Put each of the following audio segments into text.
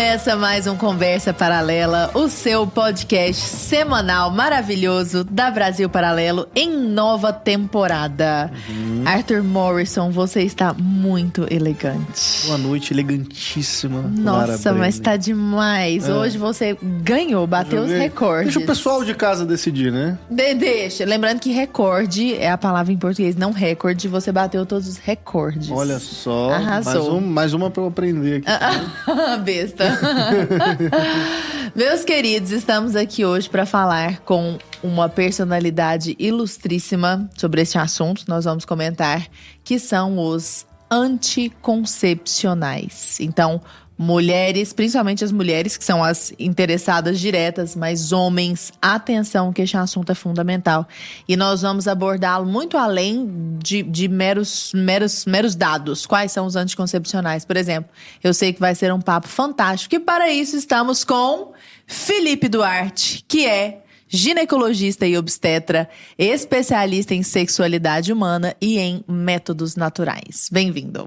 Começa mais um Conversa Paralela, o seu podcast semanal maravilhoso da Brasil Paralelo em nova temporada. Uhum. Arthur Morrison, você está muito elegante. Boa noite, elegantíssima. Nossa, mas está demais. É. Hoje você ganhou, bateu os recordes. Deixa o pessoal de casa decidir, né? De deixa. Lembrando que recorde é a palavra em português, não recorde. Você bateu todos os recordes. Olha só. Arrasou. Mais, um, mais uma para eu aprender aqui. Besta. Meus queridos, estamos aqui hoje para falar com uma personalidade ilustríssima sobre este assunto. Nós vamos comentar que são os anticoncepcionais. Então, mulheres, principalmente as mulheres que são as interessadas diretas, mas homens, atenção que este assunto é fundamental. E nós vamos abordá-lo muito além de, de meros, meros, meros dados. Quais são os anticoncepcionais? Por exemplo, eu sei que vai ser um papo fantástico. E para isso estamos com Felipe Duarte, que é ginecologista e obstetra, especialista em sexualidade humana e em métodos naturais. Bem-vindo.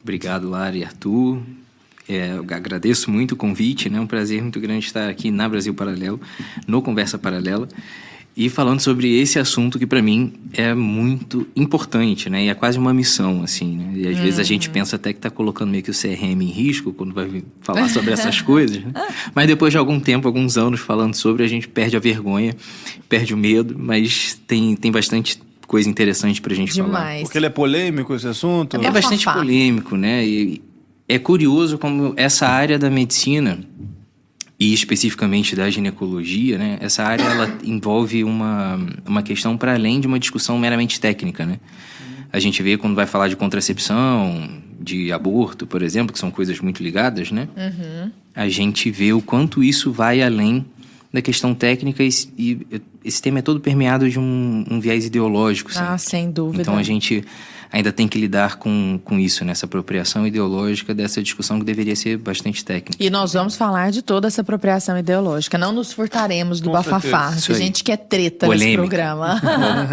Obrigado, Lara e Arthur. É, eu agradeço muito o convite, né? É um prazer muito grande estar aqui na Brasil Paralelo, no Conversa Paralela, e falando sobre esse assunto que para mim é muito importante, né? E é quase uma missão, assim, né? E às uhum. vezes a gente uhum. pensa até que está colocando meio que o CRM em risco quando vai falar sobre essas coisas, né? Mas depois de algum tempo, alguns anos falando sobre, a gente perde a vergonha, perde o medo, mas tem, tem bastante coisa interessante pra gente Demais. falar. Porque ele é polêmico esse assunto? É, é bastante polêmico, né? E, é curioso como essa área da medicina e especificamente da ginecologia, né? Essa área ela envolve uma, uma questão para além de uma discussão meramente técnica, né? A gente vê quando vai falar de contracepção, de aborto, por exemplo, que são coisas muito ligadas, né? Uhum. A gente vê o quanto isso vai além da questão técnica e, e esse tema é todo permeado de um, um viés ideológico. Ah, sem dúvida. Então a gente ainda tem que lidar com, com isso, nessa apropriação ideológica dessa discussão que deveria ser bastante técnica. E nós vamos falar de toda essa apropriação ideológica. Não nos furtaremos do com bafafá, que a gente quer treta Polêmica. nesse programa.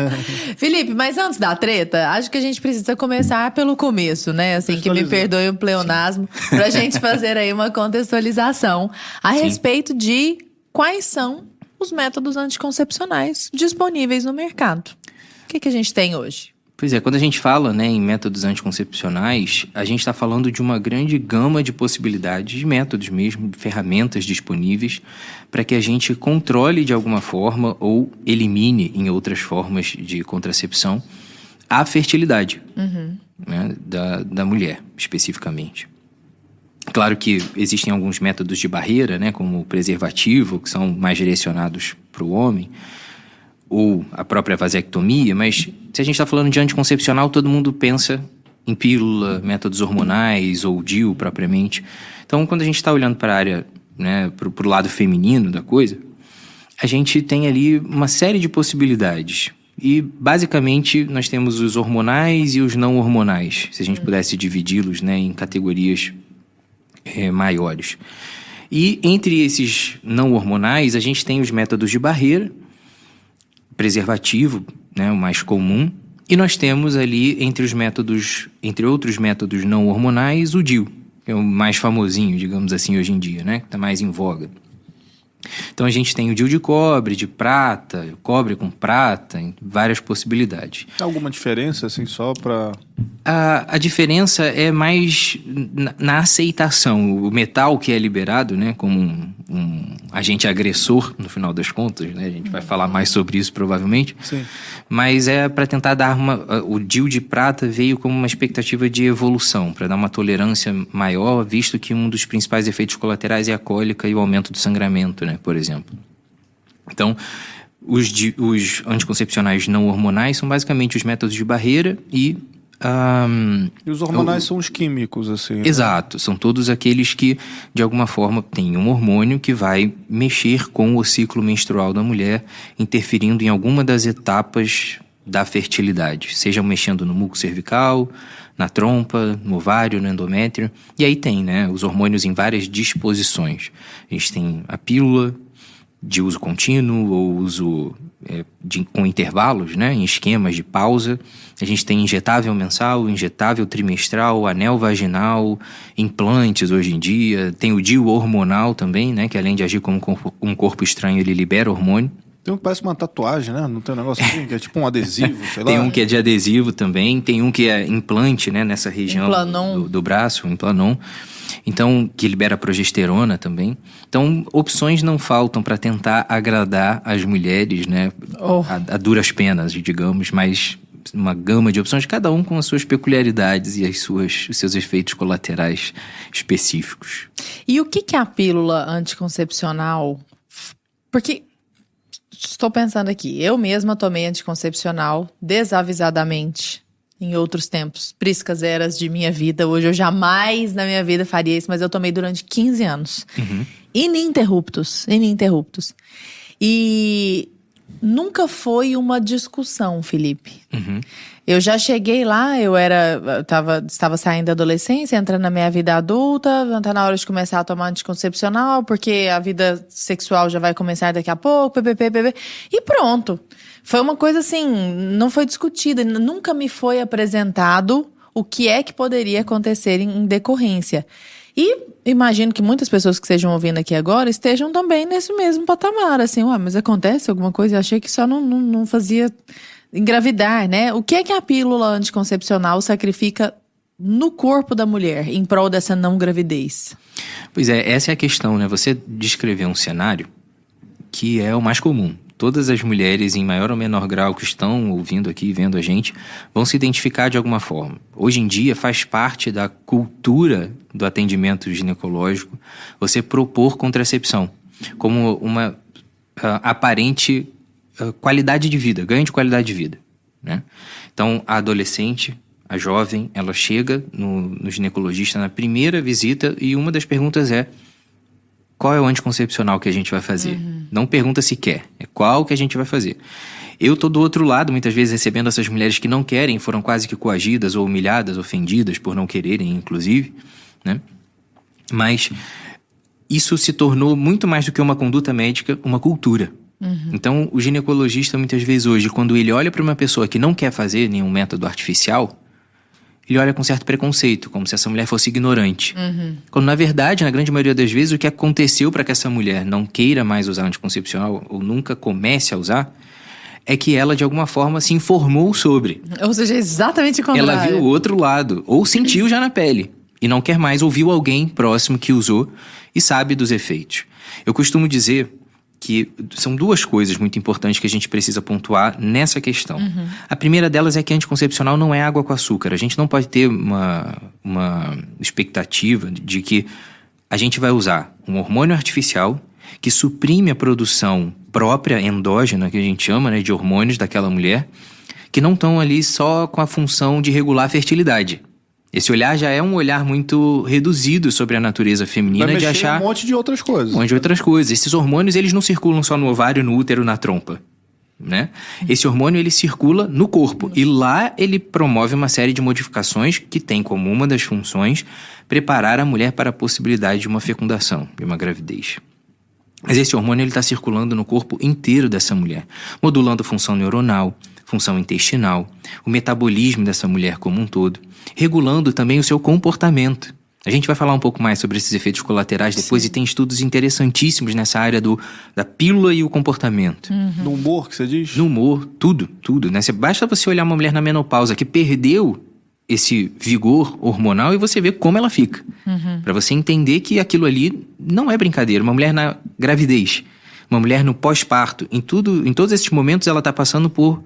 Felipe, mas antes da treta, acho que a gente precisa começar pelo começo, né? Assim, que me perdoe o pleonasmo, para a gente fazer aí uma contextualização a Sim. respeito de quais são os métodos anticoncepcionais disponíveis no mercado. O que, que a gente tem hoje? Pois é, quando a gente fala né, em métodos anticoncepcionais, a gente está falando de uma grande gama de possibilidades, de métodos mesmo, de ferramentas disponíveis para que a gente controle de alguma forma ou elimine em outras formas de contracepção a fertilidade uhum. né, da, da mulher, especificamente. Claro que existem alguns métodos de barreira, né, como o preservativo, que são mais direcionados para o homem, ou a própria vasectomia, mas se a gente está falando de anticoncepcional, todo mundo pensa em pílula, métodos hormonais ou DIU propriamente. Então, quando a gente está olhando para a área, né, para o lado feminino da coisa, a gente tem ali uma série de possibilidades. E, basicamente, nós temos os hormonais e os não hormonais, se a gente pudesse dividi-los né, em categorias é, maiores. E entre esses não hormonais, a gente tem os métodos de barreira, preservativo, né, o mais comum. E nós temos ali, entre os métodos, entre outros métodos não hormonais, o DIU, que é o mais famosinho, digamos assim, hoje em dia, né, que está mais em voga. Então a gente tem o DIU de cobre, de prata, cobre com prata, várias possibilidades. Tem alguma diferença, assim, só para a, a diferença é mais na, na, aceitação. O metal que é liberado, né, como um, um, agente agressor, no final das contas, né, a gente vai falar mais sobre isso provavelmente. Sim. Mas é para tentar dar uma. O DIL de prata veio como uma expectativa de evolução, para dar uma tolerância maior, visto que um dos principais efeitos colaterais é a cólica e o aumento do sangramento, né, por exemplo. Então, os, os anticoncepcionais não hormonais são basicamente os métodos de barreira e um, e os hormonais são os químicos, assim. Né? Exato, são todos aqueles que, de alguma forma, têm um hormônio que vai mexer com o ciclo menstrual da mulher, interferindo em alguma das etapas da fertilidade, seja mexendo no muco cervical, na trompa, no ovário, no endométrio. E aí tem, né, os hormônios em várias disposições. A gente tem a pílula, de uso contínuo ou uso é, de, com intervalos, né, em esquemas de pausa. A gente tem injetável mensal, injetável trimestral, anel vaginal, implantes hoje em dia. Tem o DIU hormonal também, né, que além de agir como um corpo, um corpo estranho, ele libera hormônio. Tem um que parece uma tatuagem, né? Não tem um negócio assim, que é tipo um adesivo, sei lá. Tem um que é de adesivo também, tem um que é implante, né? Nessa região do, do, braço, um implanon. Então, que libera progesterona também. Então, opções não faltam para tentar agradar as mulheres, né? Oh. A, a duras penas, digamos, mas uma gama de opções, cada um com as suas peculiaridades e as suas, os seus efeitos colaterais específicos. E o que, que é a pílula anticoncepcional? Porque estou pensando aqui, eu mesma tomei anticoncepcional desavisadamente em outros tempos, priscas eras de minha vida. Hoje eu jamais na minha vida faria isso, mas eu tomei durante 15 anos. Uhum. Ininterruptos, ininterruptos. E nunca foi uma discussão, Felipe. Uhum. Eu já cheguei lá, eu era, eu tava, estava saindo da adolescência, entrando na minha vida adulta, tá na hora de começar a tomar anticoncepcional, porque a vida sexual já vai começar daqui a pouco, ppp, e pronto. Foi uma coisa assim, não foi discutida, nunca me foi apresentado o que é que poderia acontecer em, decorrência. E imagino que muitas pessoas que estejam ouvindo aqui agora estejam também nesse mesmo patamar, assim, ué, mas acontece alguma coisa? Eu achei que só não, não, não fazia engravidar, né? O que é que a pílula anticoncepcional sacrifica no corpo da mulher em prol dessa não gravidez? Pois é, essa é a questão, né? Você descreveu um cenário que é o mais comum todas as mulheres, em maior ou menor grau, que estão ouvindo aqui, vendo a gente, vão se identificar de alguma forma. Hoje em dia, faz parte da cultura do atendimento ginecológico você propor contracepção como uma uh, aparente uh, qualidade de vida, ganho de qualidade de vida. Né? Então, a adolescente, a jovem, ela chega no, no ginecologista na primeira visita e uma das perguntas é qual é o anticoncepcional que a gente vai fazer. Uhum. Não pergunta se quer, é qual que a gente vai fazer. Eu tô do outro lado, muitas vezes recebendo essas mulheres que não querem, foram quase que coagidas ou humilhadas, ofendidas por não quererem, inclusive, né? Mas isso se tornou muito mais do que uma conduta médica, uma cultura. Uhum. Então, o ginecologista, muitas vezes hoje, quando ele olha para uma pessoa que não quer fazer nenhum método artificial, ele olha com certo preconceito, como se essa mulher fosse ignorante. Uhum. Quando, na verdade, na grande maioria das vezes, o que aconteceu para que essa mulher não queira mais usar anticoncepcional ou nunca comece a usar é que ela, de alguma forma, se informou sobre. Ou seja, exatamente o contrário. Ela viu o outro lado, ou sentiu já na pele, e não quer mais, ouviu alguém próximo que usou e sabe dos efeitos. Eu costumo dizer que são duas coisas muito importantes que a gente precisa pontuar nessa questão. Uhum. A primeira delas é que anticoncepcional não é água com açúcar. A gente não pode ter uma, uma expectativa de que a gente vai usar um hormônio artificial que suprime a produção própria endógena, que a gente chama, né, de hormônios daquela mulher, que não estão ali só com a função de regular a fertilidade. Esse olhar já é um olhar muito reduzido sobre a natureza feminina Vai de achar um monte de outras coisas. Um monte de outras coisas. Esses hormônios, eles não circulam só no ovário, no útero, na trompa, né? Esse hormônio ele circula no corpo e lá ele promove uma série de modificações que tem como uma das funções preparar a mulher para a possibilidade de uma fecundação, de uma gravidez. Mas esse hormônio ele está circulando no corpo inteiro dessa mulher, modulando a função neuronal, função intestinal, o metabolismo dessa mulher como um todo, regulando também o seu comportamento. A gente vai falar um pouco mais sobre esses efeitos colaterais depois Sim. e tem estudos interessantíssimos nessa área do, da pílula e o comportamento. Uhum. No humor que você diz? No humor, tudo, tudo. Né? Basta você olhar uma mulher na menopausa que perdeu esse vigor hormonal e você vê como ela fica. Uhum. Para você entender que aquilo ali não é brincadeira. Uma mulher na gravidez, uma mulher no pós-parto, em tudo, em todos esses momentos ela está passando por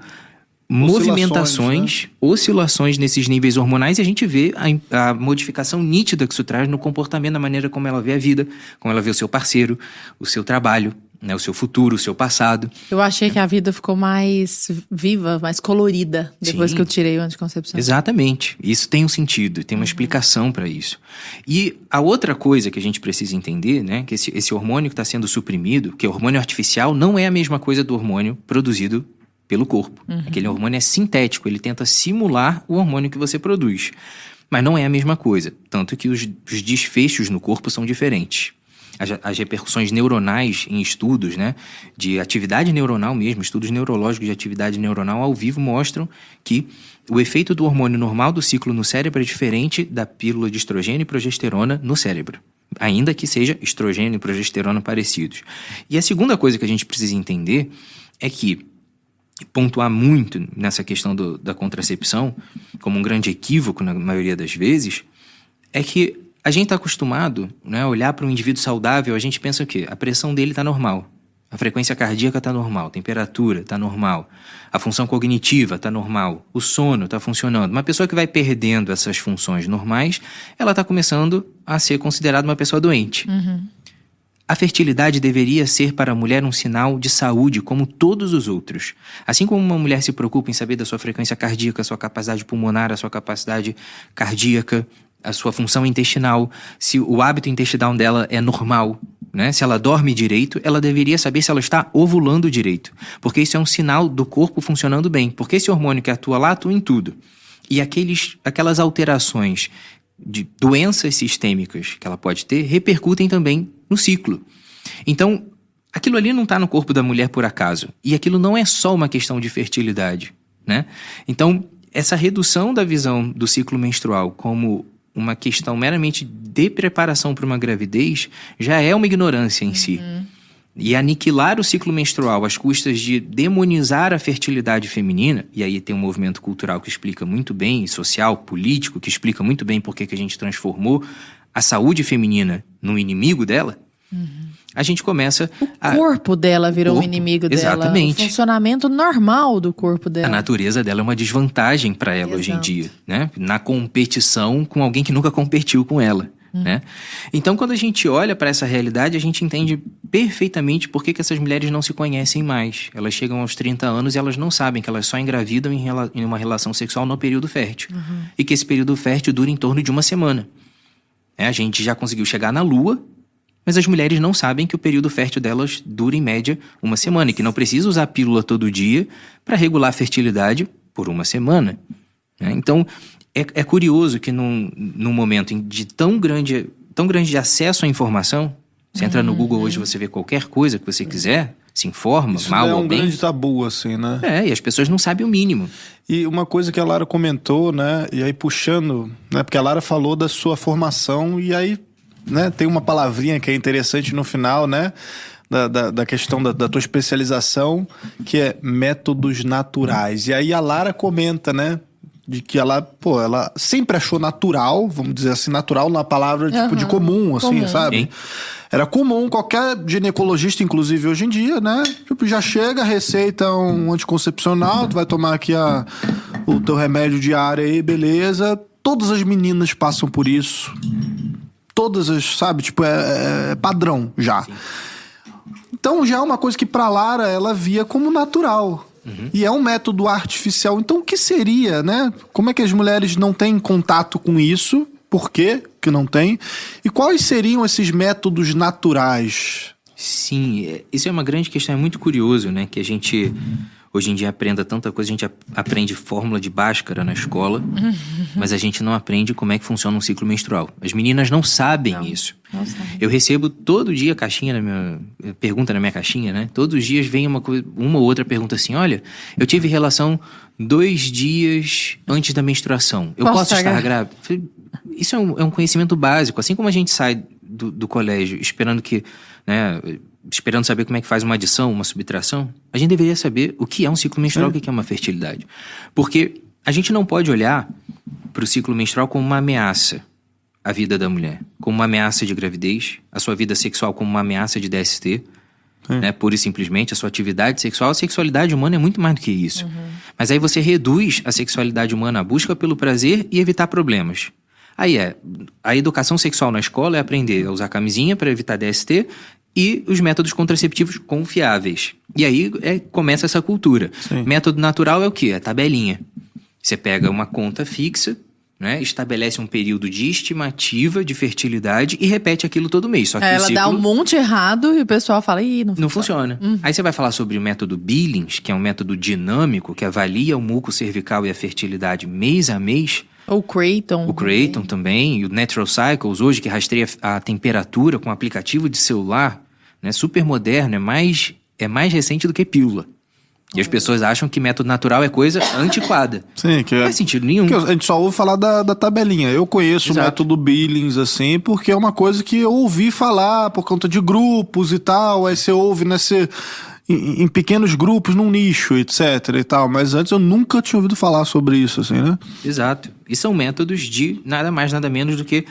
movimentações, né? oscilações nesses níveis hormonais e a gente vê a, a, modificação nítida que isso traz no comportamento, na maneira como ela vê a vida, como ela vê o seu parceiro, o seu trabalho, né, o seu futuro, o seu passado. Eu achei que a vida ficou mais viva, mais colorida depois Sim, que eu tirei o anticoncepção. Exatamente. Isso tem um sentido, tem uma uhum. explicação para isso. E a outra coisa que a gente precisa entender, né, que esse, esse hormônio que está sendo suprimido, que é hormônio artificial, não é a mesma coisa do hormônio produzido pelo corpo. Uhum. Aquele hormônio é sintético, ele tenta simular o hormônio que você produz. Mas não é a mesma coisa, tanto que os, os desfechos no corpo são diferentes. as, as, repercussões neuronais em estudos, né, de atividade neuronal mesmo, estudos neurológicos de atividade neuronal ao vivo mostram que o efeito do hormônio normal do ciclo no cérebro é diferente da pílula de estrogênio e progesterona no cérebro. Ainda que seja estrogênio e progesterona parecidos. E a segunda coisa que a gente precisa entender é que pontuar muito nessa questão do, da contracepção, como um grande equívoco na maioria das vezes, é que a gente está acostumado né, a olhar para um indivíduo saudável, a gente pensa o quê? A pressão dele está normal. A frequência cardíaca está normal, a temperatura está normal, a função cognitiva está normal, o sono está funcionando. Uma pessoa que vai perdendo essas funções normais, ela está começando a ser considerada uma pessoa doente. Uhum. A fertilidade deveria ser para a mulher um sinal de saúde como todos os outros. Assim como uma mulher se preocupa em saber da sua frequência cardíaca, sua capacidade pulmonar, a sua capacidade cardíaca, a sua função intestinal, se o hábito intestinal dela é normal, né? Se ela dorme direito, ela deveria saber se ela está ovulando direito, porque isso é um sinal do corpo funcionando bem, porque esse hormônio que atua lá atua em tudo. E aqueles, aquelas alterações de doenças sistêmicas que ela pode ter repercutem também no ciclo. Então, aquilo ali não está no corpo da mulher por acaso. E aquilo não é só uma questão de fertilidade. Né? Então, essa redução da visão do ciclo menstrual como uma questão meramente de preparação para uma gravidez já é uma ignorância em uhum. si. E aniquilar o ciclo menstrual às custas de demonizar a fertilidade feminina, e aí tem um movimento cultural que explica muito bem, social, político, que explica muito bem por que a gente transformou a saúde feminina num inimigo dela, uhum. a gente começa. O a... corpo dela virou corpo, um inimigo dela. Exatamente. O funcionamento normal do corpo dela. A natureza dela é uma desvantagem para ela Exato. hoje em dia, né? Na competição com alguém que nunca competiu com ela. Né? Então, quando a gente olha para essa realidade, a gente entende perfeitamente por que, que essas mulheres não se conhecem mais. Elas chegam aos 30 anos e elas não sabem que elas só engravidam em, em uma relação sexual no período fértil. Uhum. E que esse período fértil dura em torno de uma semana. É, a gente já conseguiu chegar na Lua, mas as mulheres não sabem que o período fértil delas dura em média uma semana e que não precisa usar pílula todo dia para regular a fertilidade por uma semana. É, então, é, é curioso que num, num momento de tão grande, tão grande acesso à informação, você entra no. Google hoje, você vê qualquer coisa que você quiser, se informa, Isso mal é um grande tabu, assim, né? É, e as pessoas não sabem o mínimo. E uma coisa que a Lara comentou, né? E aí puxando, né? Porque a Lara falou da sua formação e aí, né? Tem uma palavrinha que é interessante no final, né? Da, da, da questão da, da tua especialização, que é métodos naturais. E aí a Lara comenta, né? de que ela, pô, ela sempre achou natural, vamos dizer assim, natural na palavra tipo uhum. de comum, assim, comum. sabe? Sim. Era comum, qualquer ginecologista, inclusive hoje em dia, né? Tipo, já chega, receita um anticoncepcional, tu vai tomar aqui a, o teu remédio diário aí, beleza. Todas as meninas passam por isso. Todas as, sabe? Tipo, é, é padrão já. Sim. Então já é uma coisa que pra Lara ela via como natural. Uhum. E é um método artificial. Então, o que seria, né? Como é que as mulheres não têm contato com isso? Por quê que não tem? E quais seriam esses métodos naturais? Sim, é, isso é uma grande questão, é muito curioso, né? Que a gente hoje em dia aprenda tanta coisa, a gente aprende fórmula de Bhaskara na escola, mas a gente não aprende como é que funciona um ciclo menstrual. As meninas não sabem não, isso. Não sabe. Eu recebo todo dia caixinha na minha pergunta na minha caixinha, né? Todos os dias vem uma uma ou outra pergunta assim: "Olha, eu tive relação dois dias antes da menstruação. Eu posso, posso estar grávida?" Isso é um, é um, conhecimento básico. Assim como a gente sai do, do colégio esperando que, né, esperando saber como é que faz uma adição, uma subtração, a gente deveria saber o que é um ciclo menstrual, é. o que é uma fertilidade. Porque a gente não pode olhar para o ciclo menstrual como uma ameaça à vida da mulher, como uma ameaça de gravidez, a sua vida sexual como uma ameaça de DST, é. né? Pura e simplesmente a sua atividade sexual. A sexualidade humana é muito mais do que isso. Uhum. Mas aí você reduz a sexualidade humana à busca pelo prazer e evitar problemas. Aí é, a educação sexual na escola é aprender a usar camisinha para evitar DST e os métodos contraceptivos confiáveis. E aí é, começa essa cultura. Sim. Método natural é o quê? A tabelinha. Você pega uma conta fixa, né, estabelece um período de estimativa de fertilidade e repete aquilo todo mês. Só que ela ciclo... dá um monte errado e o pessoal fala, ih, não, não funciona. funciona. Uhum. Aí você vai falar sobre o método Billings, que é um método dinâmico que avalia o muco cervical e a fertilidade mês a mês. O Creighton. O Creighton também, e o Natural Cycles, hoje que rastreia a temperatura com aplicativo de celular, né, super moderno, é mais, é mais recente do que pílula. E as pessoas acham que método natural é coisa antiquada. Sim, que Não é. faz sentido nenhum. a gente só ouve falar da, da tabelinha. Eu conheço Exato. o método Billings, assim, porque é uma coisa que eu ouvi falar por conta de grupos e tal. Aí você ouve nesse. Em, em pequenos grupos, num nicho, etc e tal. Mas antes eu nunca tinha ouvido falar sobre isso, assim, né? Exato. E são métodos de nada mais, nada menos do que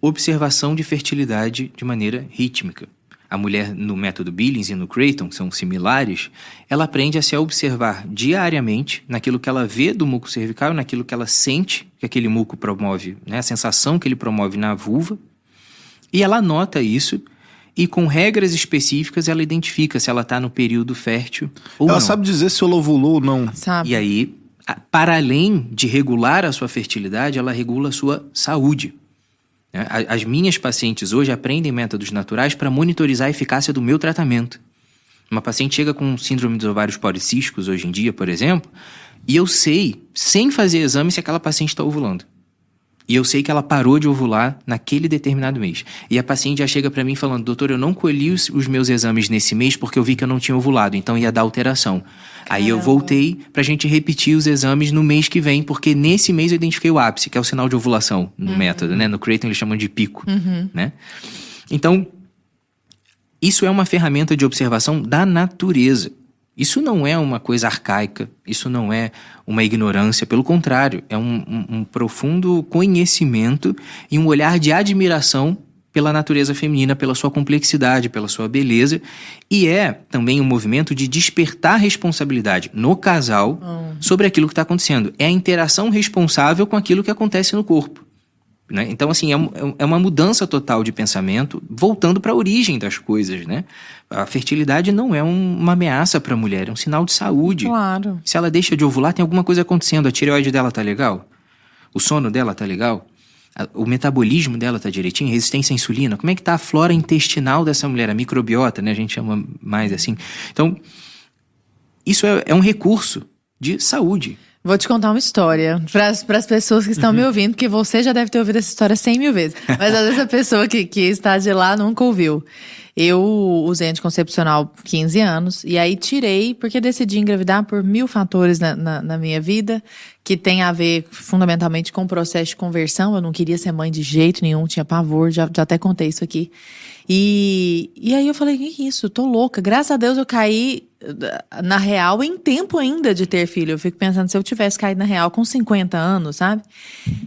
observação de fertilidade de maneira rítmica. A mulher no método Billings e no Creighton, que são similares, ela aprende a se observar diariamente naquilo que ela vê do muco cervical, naquilo que ela sente que aquele muco promove, né, a sensação que ele promove na vulva, e ela nota isso e com regras específicas ela identifica se ela está no período fértil ou Ela não. sabe dizer se ela ovulou ou não. Sabe? E aí, para além de regular a sua fertilidade, ela regula a sua saúde. Né? As minhas pacientes hoje aprendem métodos naturais para monitorizar a eficácia do meu tratamento. Uma paciente chega com síndrome dos ovários policísticos hoje em dia, por exemplo, e eu sei, sem fazer exame, se aquela paciente está ovulando. E eu sei que ela parou de ovular naquele determinado mês. E a paciente já chega para mim falando: doutor, eu não colhi os, os meus exames nesse mês porque eu vi que eu não tinha ovulado, então ia dar alteração. Aí eu Caramba. voltei pra gente repetir os exames no mês que vem, porque nesse mês eu identifiquei o ápice, que é o sinal de ovulação no método, né? No Creighton eles chamam de pico, né? Então, isso é uma ferramenta de observação da natureza. Isso não é uma coisa arcaica, isso não é uma ignorância, pelo contrário, é um, um- um profundo conhecimento e um olhar de admiração pela natureza feminina, pela sua complexidade, pela sua beleza, e é também um movimento de despertar responsabilidade no casal sobre aquilo que está acontecendo. É a interação responsável com aquilo que acontece no corpo. Né? Então, assim, é, um- é uma mudança total de pensamento, voltando para a origem das coisas, né? A fertilidade não é um- uma ameaça para a mulher, é um sinal de saúde. Claro. Se ela deixa de ovular, tem alguma coisa acontecendo. A tireoide dela tá legal? O sono dela tá legal? O metabolismo dela tá direitinho? Resistência à insulina? Como é que tá a flora intestinal dessa mulher? A microbiota, né? A gente chama mais assim. Então, isso é, é um recurso de saúde. Vou te contar uma história para as pessoas que estão me ouvindo, porque você já deve ter ouvido essa história cem mil vezes. Mas às vezes a pessoa que, que está de lá nunca ouviu. Eu usei anticoncepcional 15 anos e aí tirei porque decidi engravidar por mil fatores na, na, na minha vida, que tem a ver fundamentalmente com o processo de conversão. Eu não queria ser mãe de jeito nenhum, tinha pavor, já, já até contei isso aqui. E, e aí eu falei, que isso? Eu tô louca. Graças a Deus eu caí na real em tempo ainda de ter filho. Eu fico pensando se eu tivesse caído na real com 50 anos, sabe?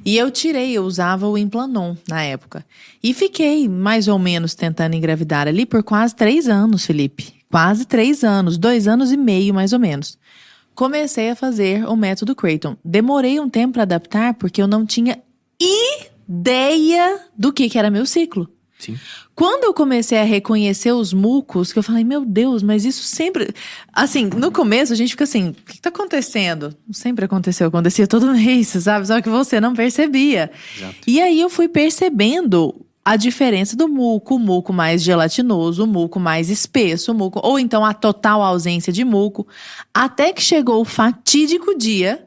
E eu tirei, eu usava o Implanon na época. E fiquei mais ou menos tentando engravidar ali por quase três anos, Felipe. Quase três anos, dois anos e meio mais ou menos. Comecei a fazer o método Creighton. Demorei um tempo para adaptar porque eu não tinha ideia do que, que era meu ciclo. Sim. Quando eu comecei a reconhecer os mucos, que eu falei, meu Deus, mas isso sempre. Assim, no começo a gente fica assim: o que, tá acontecendo? Sempre aconteceu, acontecia todo mês, sabe? Só que você não percebia. Exato. E aí eu fui percebendo a diferença do muco, o muco mais gelatinoso, o muco mais espesso, o muco, ou então a total ausência de muco, até que chegou o fatídico dia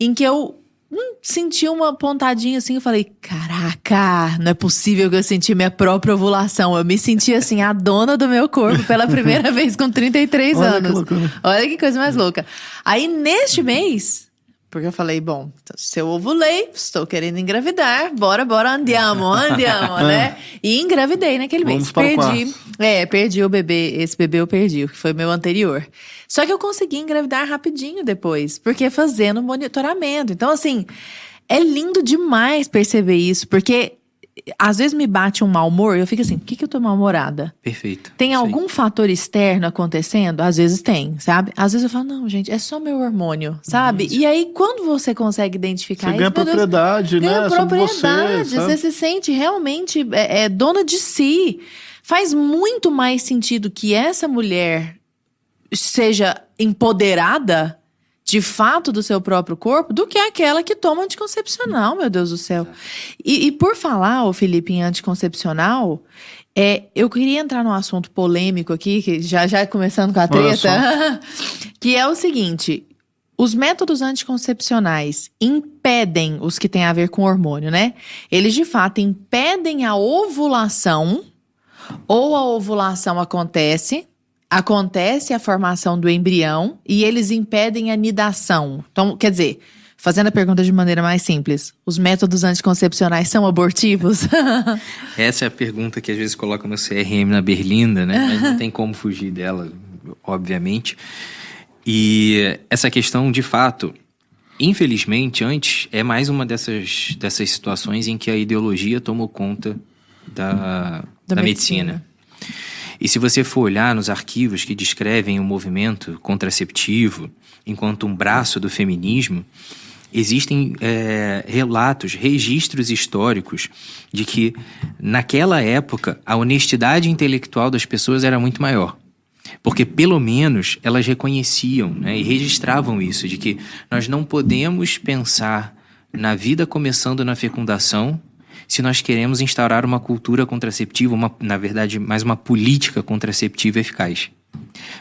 em que eu hum, senti uma pontadinha assim, eu falei, caraca, não é possível que eu senti minha própria ovulação. Eu me senti assim, a dona do meu corpo pela primeira vez com 33 Olha que anos. loucura. Olha que coisa mais louca. Aí, neste mês, porque eu falei, bom, se eu ovulei, estou querendo engravidar, bora, bora, andiamo, andiamo, né? E engravidei naquele mês. Vamos o perdi. É, perdi o bebê, esse bebê eu perdi, que foi meu anterior. Só que eu consegui engravidar rapidinho depois, porque fazendo monitoramento. Então, assim, é lindo demais perceber isso, porque às vezes me bate um mau humor e eu fico assim, por que, que eu tô mal-humorada? Perfeito. Tem Isso algum fator externo acontecendo? Às vezes tem, sabe? Às vezes eu falo, não, gente, é só meu hormônio, sabe? E aí, quando você consegue identificar Você isso, ganha Deus, propriedade, ganha né? Sobre propriedade, você, você, se sente realmente é, é, dona de si. Faz muito mais sentido que essa mulher seja empoderada de fato do seu próprio corpo do que aquela que toma anticoncepcional, meu Deus do céu. E, e por falar, o Felipe, em anticoncepcional, é, eu queria entrar num assunto polêmico aqui, que já já começando com a treta, que é o seguinte: os métodos anticoncepcionais impedem os que têm a ver com hormônio, né? Eles de fato impedem a ovulação ou a ovulação acontece, acontece a formação do embrião e eles impedem a nidação. Então, quer dizer, fazendo a pergunta de maneira mais simples, os métodos anticoncepcionais são abortivos? Essa é a pergunta que às vezes coloca no CRM na berlinda, né? Mas não tem como fugir dela, obviamente. E essa questão, de fato, infelizmente, antes é mais uma dessas, dessas situações em que a ideologia tomou conta da, da, da medicina. medicina. E se você for olhar nos arquivos que descrevem o movimento contraceptivo enquanto um braço do feminismo, existem é, relatos, registros históricos de que naquela época a honestidade intelectual das pessoas era muito maior. Porque pelo menos elas reconheciam né, e registravam isso, de que nós não podemos pensar na vida começando na fecundação se nós queremos instaurar uma cultura contraceptiva, uma, na verdade, mais uma política contraceptiva eficaz.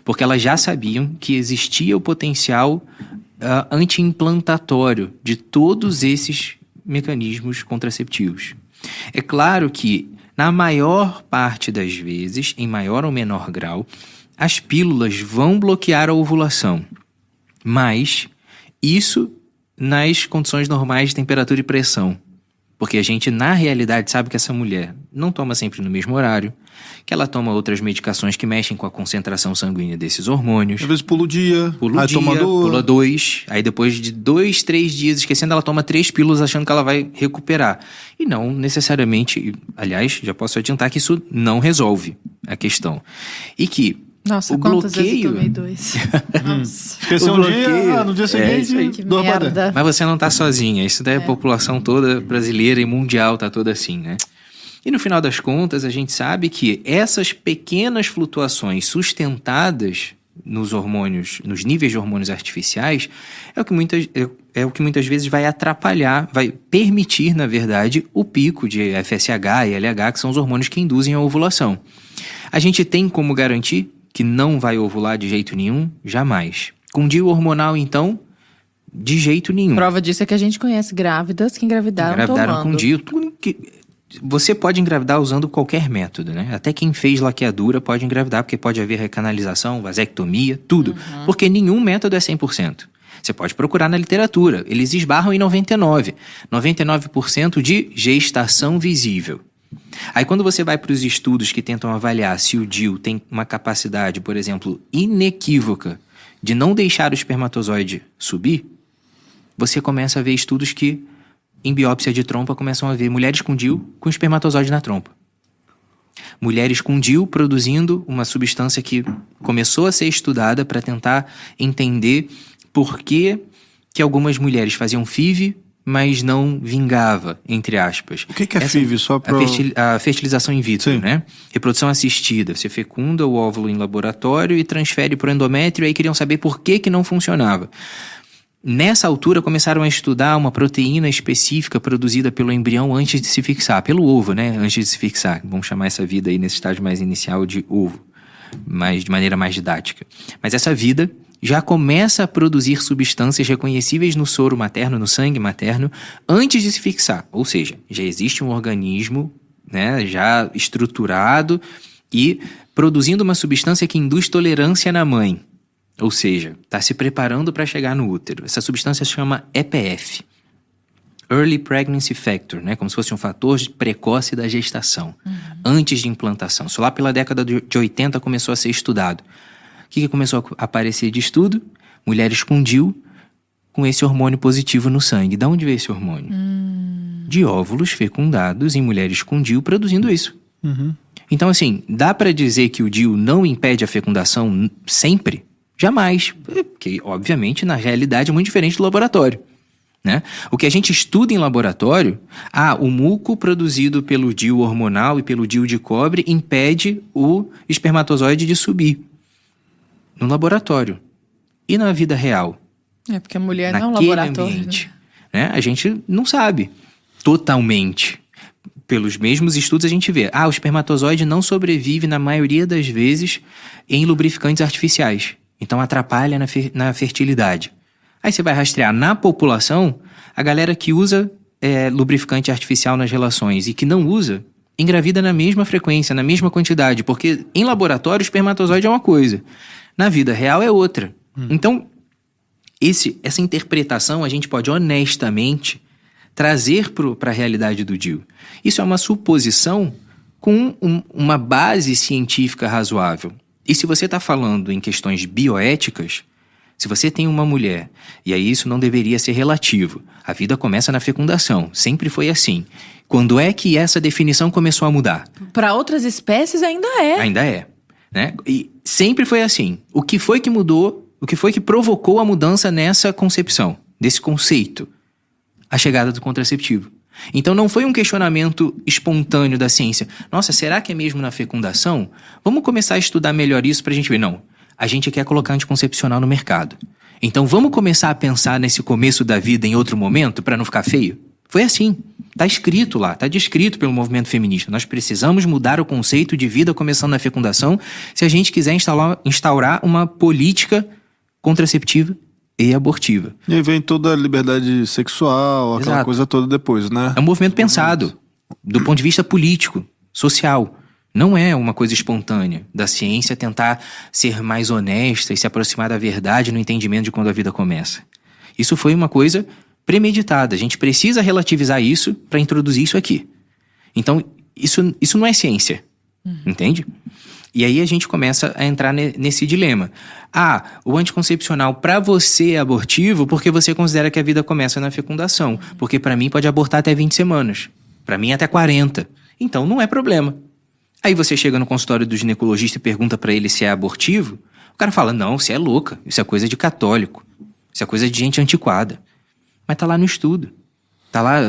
Porque elas já sabiam que existia o potencial uh, anti-implantatório de todos esses mecanismos contraceptivos. É claro que, na maior parte das vezes, em maior ou menor grau, as pílulas vão bloquear a ovulação. Mas isso nas condições normais de temperatura e pressão. Porque a gente, na realidade, sabe que essa mulher não toma sempre no mesmo horário, que ela toma outras medicações que mexem com a concentração sanguínea desses hormônios. Às vezes pula o dia, pula o dia, pula dois, aí depois de dois, três dias esquecendo, ela toma três pílulas achando que ela vai recuperar. E não necessariamente, aliás, já posso adiantar que isso não resolve a questão. E que nossa, o quantas bloqueio... vezes eu tomei dois? Nossa. Esqueceu um dia, ah, no dia é, seguinte, é, merda. Mas você não tá sozinha, isso daí é. a população toda brasileira e mundial tá toda assim, né? E no final das contas, a gente sabe que essas pequenas flutuações sustentadas nos hormônios, nos níveis de hormônios artificiais, é o que muitas, é, é, o que muitas vezes vai atrapalhar, vai permitir, na verdade, o pico de FSH e LH, que são os hormônios que induzem a ovulação. A gente tem como garantir que não vai ovular de jeito nenhum? Jamais. Com DIU hormonal, então, de jeito nenhum. Prova disso é que a gente conhece grávidas que engravidaram, engravidaram tomando. com DIU. Você pode engravidar usando qualquer método, né? Até quem fez laqueadura pode engravidar, porque pode haver recanalização, vasectomia, tudo. Uhum. Porque nenhum método é 100%. Você pode procurar na literatura. Eles esbarram em 99. 99% de gestação visível. Aí quando você vai para os estudos que tentam avaliar se o DIL tem uma capacidade, por exemplo, inequívoca de não deixar o espermatozoide subir, você começa a ver estudos que em biópsia de trompa começam a ver mulheres com DIL com espermatozoide na trompa. Mulheres com DIL produzindo uma substância que começou a ser estudada para tentar entender por que, que algumas mulheres faziam FIV mas não vingava, entre aspas. O que, que é Essa, FIV? Só pra... a, fertilização in vitro, Sim. né? Reprodução assistida. Você fecunda o óvulo em laboratório e transfere para o endométrio, e aí queriam saber por que, que não funcionava. Nessa altura começaram a estudar uma proteína específica produzida pelo embrião antes de se fixar, pelo ovo, né? Antes de se fixar. Vamos chamar essa vida aí nesse estágio mais inicial de ovo, mas de maneira mais didática. Mas essa vida já começa a produzir substâncias reconhecíveis no soro materno, no sangue materno, antes de se fixar. Ou seja, já existe um organismo né, já estruturado e produzindo uma substância que induz tolerância na mãe. Ou seja, está se preparando para chegar no útero. Essa substância se chama EPF. Early Pregnancy Factor, né? como se fosse um fator precoce da gestação, uhum. antes de implantação. Isso lá pela década de 80 começou a ser estudado. O que, que começou a aparecer de estudo? Mulheres com DIL com esse hormônio positivo no sangue. De onde veio esse hormônio? Hum. De óvulos fecundados em mulheres com DIL produzindo isso. Uhum. Então, assim, dá para dizer que o DIL não impede a fecundação sempre? Jamais. Porque, obviamente, na realidade é muito diferente do laboratório. Né? O que a gente estuda em laboratório, ah, o muco produzido pelo DIL hormonal e pelo DIL de cobre impede o espermatozoide de subir no laboratório. E na vida real? É porque a mulher não é um laboratório. Ambiente, né? né? A gente não sabe totalmente. Pelos mesmos estudos a gente vê, ah, o espermatozoide não sobrevive na maioria das vezes em lubrificantes artificiais. Então atrapalha na, fer na fertilidade. Aí você vai rastrear na população a galera que usa é, lubrificante artificial nas relações e que não usa, engravida na mesma frequência, na mesma quantidade, porque em laboratório o espermatozoide é uma coisa, na vida real é outra. Hum. Então, esse, essa interpretação a gente pode honestamente trazer para a realidade do DIL. Isso é uma suposição com um, uma base científica razoável. E se você está falando em questões bioéticas, se você tem uma mulher, e aí isso não deveria ser relativo, a vida começa na fecundação, sempre foi assim. Quando é que essa definição começou a mudar? Para outras espécies ainda é. Ainda é. Né? E sempre foi assim. O que foi que mudou? O que foi que provocou a mudança nessa concepção, desse conceito? A chegada do contraceptivo. Então não foi um questionamento espontâneo da ciência. Nossa, será que é mesmo na fecundação? Vamos começar a estudar melhor isso para a gente ver. Não a gente quer colocar anticoncepcional no mercado. Então vamos começar a pensar nesse começo da vida em outro momento para não ficar feio? Foi assim. Está escrito lá, está descrito pelo movimento feminista. Nós precisamos mudar o conceito de vida começando na fecundação se a gente quiser instaurar, instaurar uma política contraceptiva e abortiva. E aí vem toda a liberdade sexual, aquela Exato. coisa toda depois, né? É um movimento pensado do ponto de vista político, social. Não é uma coisa espontânea da ciência tentar ser mais honesta e se aproximar da verdade no entendimento de quando a vida começa. Isso foi uma coisa premeditada. A gente precisa relativizar isso para introduzir isso aqui. Então, isso, isso não é ciência. Uhum. Entende? E aí a gente começa a entrar nesse dilema. Ah, o anticoncepcional para você é abortivo porque você considera que a vida começa na fecundação. Porque para mim pode abortar até 20 semanas. Para mim até 40. Então não é problema. Aí você chega no consultório do ginecologista e pergunta para ele se é abortivo. O cara fala: não, você é louca. Isso é coisa de católico. Isso é coisa de gente antiquada. Mas tá lá no estudo. Tá lá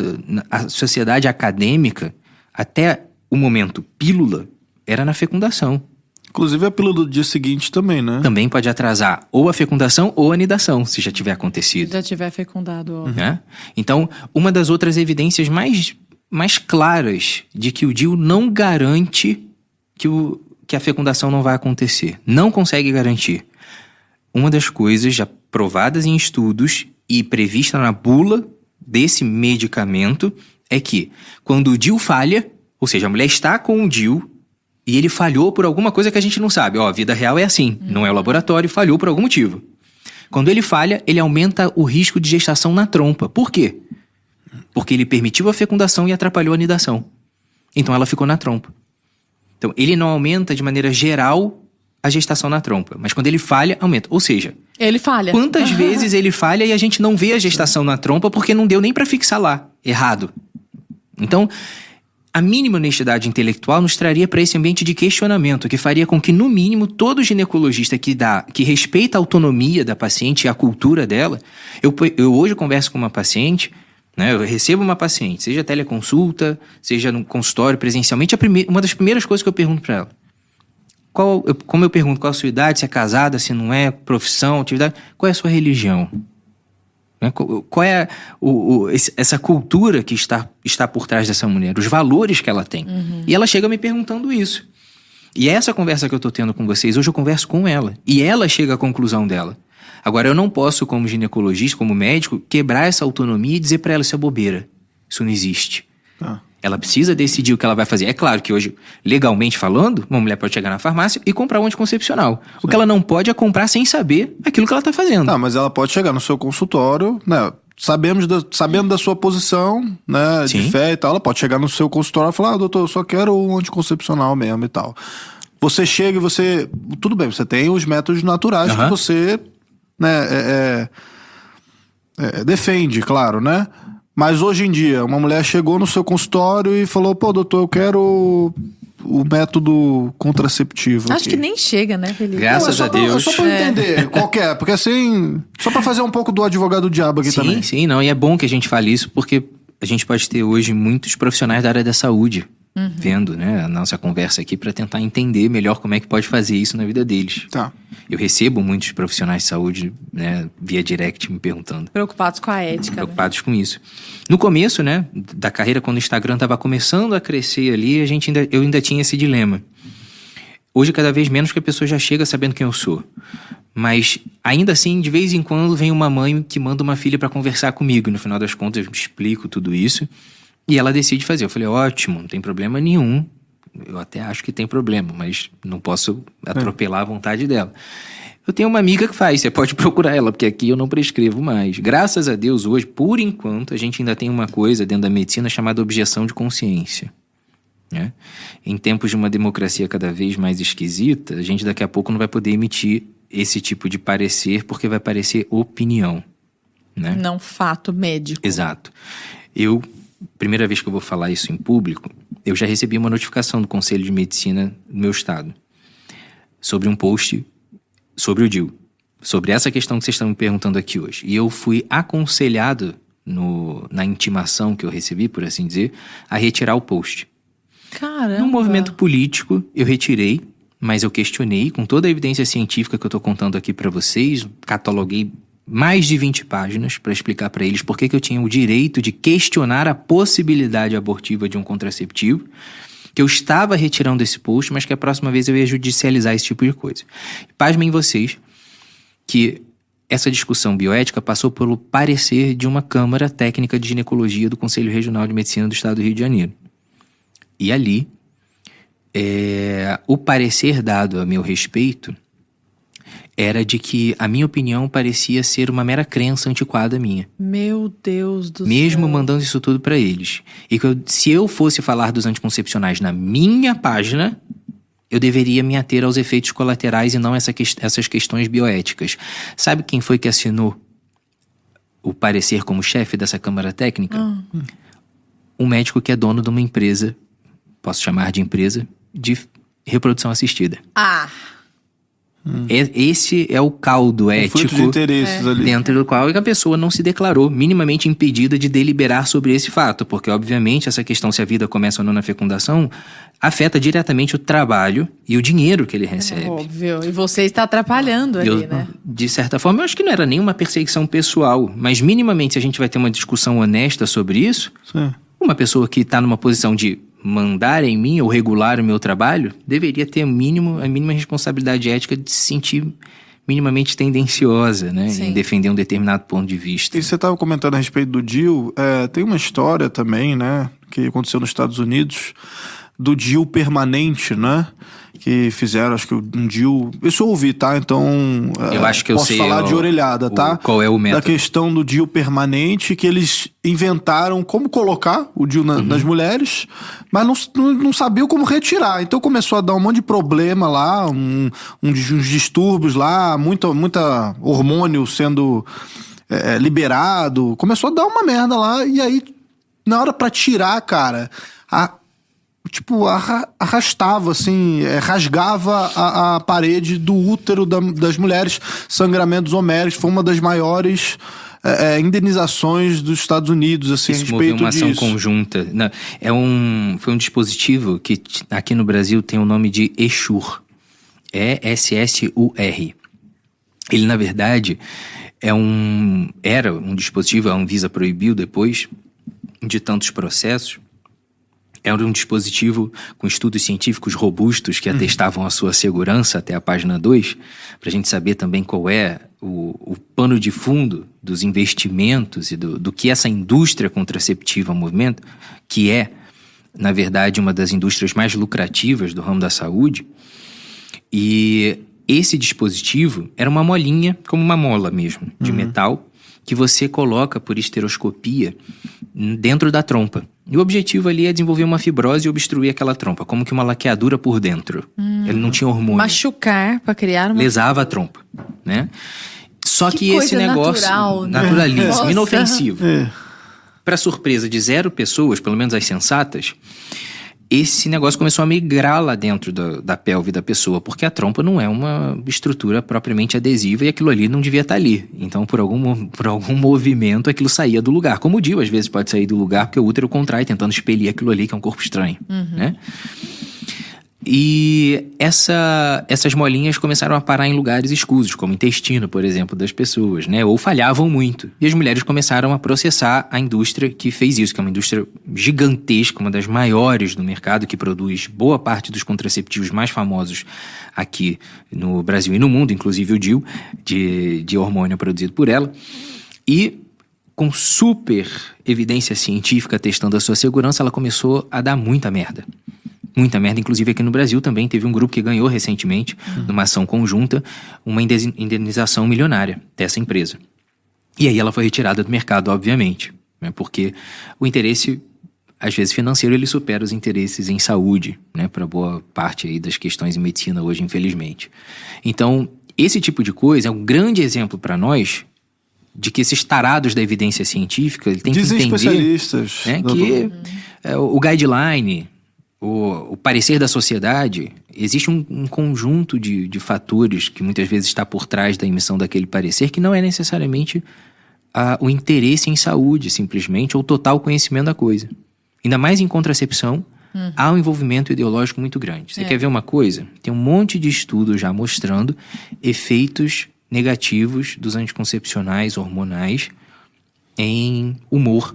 a sociedade acadêmica, até o momento pílula, era na fecundação. Inclusive a pílula do dia seguinte também, né? Também pode atrasar ou a fecundação ou a anidação, se já tiver acontecido. Se já tiver fecundado. Ó. Né? Então, uma das outras evidências mais mais claras de que o DIU não garante que, o, que a fecundação não vai acontecer. Não consegue garantir. Uma das coisas já provadas em estudos e prevista na bula desse medicamento é que quando o DIU falha, ou seja, a mulher está com o DIU e ele falhou por alguma coisa que a gente não sabe. Ó, a vida real é assim, não é o laboratório, falhou por algum motivo. Quando ele falha, ele aumenta o risco de gestação na trompa. Por quê? porque ele permitiu a fecundação e atrapalhou a anidação. Então ela ficou na trompa. Então ele não aumenta de maneira geral a gestação na trompa, mas quando ele falha, aumenta. Ou seja, ele falha. Quantas vezes ele falha e a gente não vê a gestação na trompa porque não deu nem para fixar lá, errado. Então, a mínima honestidade intelectual nos traria para esse ambiente de questionamento, que faria com que, no mínimo, todo ginecologista que dá, que respeita a autonomia da paciente e a cultura dela. Eu, eu hoje converso com uma paciente né? Eu recebo uma paciente, seja teleconsulta, seja no consultório, presencialmente, uma das primeiras coisas que eu pergunto para ela. Qual, eu, como eu pergunto qual a sua idade, se é casada, se não é, profissão, atividade, qual é a sua religião? Né? Qual é o, o, essa cultura que está, está por trás dessa mulher, os valores que ela tem. Uhum. E ela chega me perguntando isso. E é essa conversa que eu estou tendo com vocês, hoje eu converso com ela. E ela chega à conclusão dela. Agora, eu não posso, como ginecologista, como médico, quebrar essa autonomia e dizer para ela isso é bobeira. Isso não existe. Ah. Ela precisa decidir o que ela vai fazer. É claro que hoje, legalmente falando, uma mulher pode chegar na farmácia e comprar um anticoncepcional. Sim. O que ela não pode é comprar sem saber aquilo que ela está fazendo. Ah, mas ela pode chegar no seu consultório, né? Sabemos da, sabendo da sua posição, né, Sim. de fé e tal, ela pode chegar no seu consultório e falar, ah, doutor, eu só quero um anticoncepcional mesmo e tal. Você chega e você. Tudo bem, você tem os métodos naturais uhum. que você né, é, é, é, defende, claro, né? Mas hoje em dia, uma mulher chegou no seu consultório e falou: pô, doutor, eu quero o método contraceptivo. Acho aqui. que nem chega, né, Felipe? Graças Pô, a Deus. Pra, só pra é. entender qual é, porque assim, só pra fazer um pouco do advogado do diabo aqui sim, também. Sim, sim, não, e é bom que a gente fale isso, porque a gente pode ter hoje muitos profissionais da área da saúde uhum. vendo né, a nossa conversa aqui para tentar entender melhor como é que pode fazer isso na vida deles. Tá. Eu recebo muitos profissionais de saúde né, via direct me perguntando. Preocupados com a ética. Né? Preocupados né? com isso. No começo né, da carreira, quando o Instagram estava começando a crescer ali, a gente ainda, eu ainda tinha esse dilema. Hoje, cada vez menos que a pessoa já chega sabendo quem eu sou. Mas, ainda assim, de vez em quando vem uma mãe que manda uma filha para conversar comigo. No final das contas, eu explico tudo isso. E ela decide fazer. Eu falei, ótimo, não tem problema nenhum. Eu até acho que tem problema, mas não posso atropelar a vontade dela. Eu tenho uma amiga que faz, você pode procurar ela, porque aqui eu não prescrevo mais. Graças a Deus, hoje, por enquanto, a gente ainda tem uma coisa dentro da medicina chamada objeção de consciência. Né? Em tempos de uma democracia cada vez mais esquisita, a gente daqui a pouco não vai poder emitir esse tipo de parecer, porque vai parecer opinião. Né? Não fato médico. Exato. Eu, primeira vez que eu vou falar isso em público, eu já recebi uma notificação do Conselho de Medicina do meu estado sobre um post sobre o DIL, sobre essa questão que vocês estão me perguntando aqui hoje. E eu fui aconselhado no, na intimação que eu recebi, por assim dizer, a retirar o post. Caramba. No movimento político, eu retirei, mas eu questionei com toda a evidência científica que eu estou contando aqui para vocês, cataloguei mais de 20 páginas para explicar para eles por que, eu tinha o direito de questionar a possibilidade abortiva de um contraceptivo, que eu estava retirando esse post, mas que a próxima vez eu ia judicializar esse tipo de coisa. Pasmem vocês que essa discussão bioética passou pelo parecer de uma Câmara Técnica de Ginecologia do Conselho Regional de Medicina do Estado do Rio de Janeiro. E ali, é, o parecer dado a meu respeito era de que a minha opinião parecia ser uma mera crença antiquada minha. Meu Deus do Mesmo céu. mandando isso tudo para eles. E que eu, se eu fosse falar dos anticoncepcionais na minha página, eu deveria me ater aos efeitos colaterais e não essa que, essas questões bioéticas. Sabe quem foi que assinou o parecer como chefe dessa Câmara Técnica? Ah. Um médico que é dono de uma empresa posso chamar de empresa, de reprodução assistida. Ah. Hum. Esse é o caldo ético de interesses ali. dentro do qual a pessoa não se declarou minimamente impedida de deliberar sobre esse fato, porque obviamente essa questão se a vida começa ou não na fecundação afeta diretamente o trabalho e o dinheiro que ele recebe. Óbvio. E você está atrapalhando ali, Eu, né? De certa forma, eu acho que não era nenhuma perseguição pessoal, mas minimamente se a gente vai ter uma discussão honesta sobre isso, Sim. uma pessoa que está numa posição de mandar em mim ou regular o meu trabalho deveria ter o mínimo, a mínima responsabilidade ética de se sentir minimamente tendenciosa, né, Sim. em defender um determinado ponto de vista. E você estava comentando a respeito do DIL, é, tem uma história também, né, que aconteceu nos Estados Unidos, do DIL permanente, né? Que fizeram, acho que um DIL. Isso eu ouvi, tá? Então. é, Eu acho que eu posso sei falar de orelhada, o- tá? qual é o Da método. questão do DIL permanente, que eles inventaram como colocar o Uhum. na- nas mulheres, mas não, não, não sabiam como retirar. Então começou a dar um monte de problema lá, um, um, uns distúrbios lá, muita, muita hormônio sendo é, liberado. Começou a dar uma merda lá, e aí, na hora pra tirar, cara, a, tipo, arra- arrastava, assim, é, rasgava a, a parede do útero da- das mulheres, sangramentos homéricos, foi uma das maiores é, é, indenizações dos Estados Unidos, assim, Isso a respeito uma ação disso. conjunta. Não, é um, foi um dispositivo que aqui no Brasil tem o nome de Eshur. E-S-S-U-R. Ele, na verdade, é um, era um dispositivo, a Anvisa proibiu depois de tantos processos. Era um dispositivo com estudos científicos robustos que atestavam a sua segurança até a página 2, para a gente saber também qual é o, o pano de fundo dos investimentos e do, do que essa indústria contraceptiva movimenta, que é, na verdade, uma das indústrias mais lucrativas do ramo da saúde. E esse dispositivo era uma molinha, como uma mola mesmo, de metal, que você coloca por esteroscopia dentro da trompa. E o objetivo ali é desenvolver uma fibrose e obstruir aquela trompa, como que uma laqueadura por dentro. Ele não tinha hormônio. Machucar pra criar uma. Lesava a trompa, né? Só Que que, esse negócio natural, né? naturalíssimo, Nossa. inofensivo. É. Para surpresa de zero pessoas, pelo menos as sensatas, esse negócio começou a migrar lá dentro da, da pelve da pessoa, porque a trompa não é uma estrutura propriamente adesiva e aquilo ali não devia estar ali. Então, por algum, por algum movimento, aquilo saía do lugar. Como o Dio, às vezes, pode sair do lugar porque o útero contrai, tentando expelir aquilo ali, que é um corpo estranho. Né? E essa, essas molinhas começaram a parar em lugares escusos, como o intestino, por exemplo, das pessoas, né? Ou falhavam muito. E as mulheres começaram a processar a indústria que fez isso, que é uma indústria gigantesca, uma das maiores do mercado, que produz boa parte dos contraceptivos mais famosos aqui no Brasil e no mundo, inclusive o DIL, de, de hormônio produzido por ela. E com super evidência científica testando a sua segurança, ela começou a dar muita merda muita merda. Inclusive aqui no Brasil também teve um grupo que ganhou recentemente, uhum. numa ação conjunta, uma indenização milionária dessa empresa. E aí ela foi retirada do mercado, obviamente, né? porque o interesse, às vezes financeiro, ele supera os interesses em saúde, né? para boa parte aí das questões em medicina hoje, infelizmente. Então, esse tipo de coisa é um grande exemplo para nós de que esses tarados da evidência científica ele tem Dizem que entender especialistas, né, que é, o guideline o, o parecer da sociedade, existe um, um conjunto de, de, fatores que muitas vezes está por trás da emissão daquele parecer que não é necessariamente a, o interesse em saúde, simplesmente, ou total conhecimento da coisa. Ainda mais em contracepção, hum. há um envolvimento ideológico muito grande. Você é. quer ver uma coisa? Tem um monte de estudos já mostrando efeitos negativos dos anticoncepcionais hormonais em humor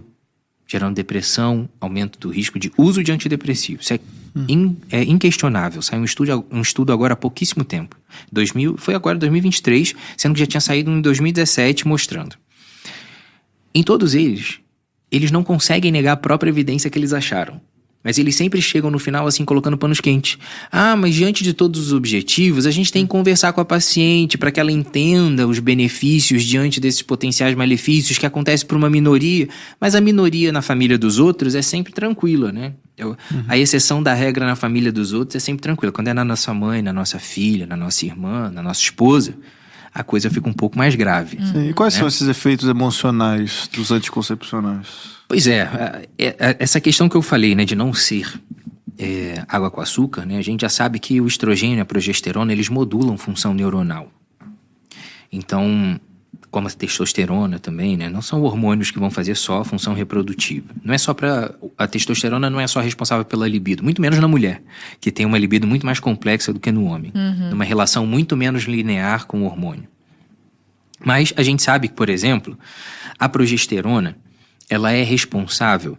gerando depressão, aumento do risco de uso de antidepressivos. Isso é, hum. in, é inquestionável. Saiu um estudo, um estudo agora há pouquíssimo tempo. 2000, foi agora 2023, sendo que já tinha saído em 2017 mostrando. Em todos eles, eles não conseguem negar a própria evidência que eles acharam. Mas eles sempre chegam no final assim colocando panos quentes. Ah, mas diante de todos os objetivos, a gente tem que conversar com a paciente para que ela entenda os benefícios diante desses potenciais malefícios que acontecem para uma minoria. Mas a minoria na família dos outros é sempre tranquila, né? Eu, uhum. A exceção da regra na família dos outros é sempre tranquila. Quando é na nossa mãe, na nossa filha, na nossa irmã, na nossa esposa, a coisa fica um pouco mais grave. Sim. E quais né? são esses efeitos emocionais dos anticoncepcionais? Pois é, é, essa questão que eu falei, né, de não ser é, água com açúcar, né, a gente já sabe que o estrogênio e a progesterona, eles modulam função neuronal. Então, como a testosterona também, né, não são hormônios que vão fazer só a função reprodutiva. Não é só para a testosterona não é só responsável pela libido, muito menos na mulher, que tem uma libido muito mais complexa do que no homem, uhum. uma relação muito menos linear com o hormônio. Mas a gente sabe que, por exemplo, a progesterona ela é responsável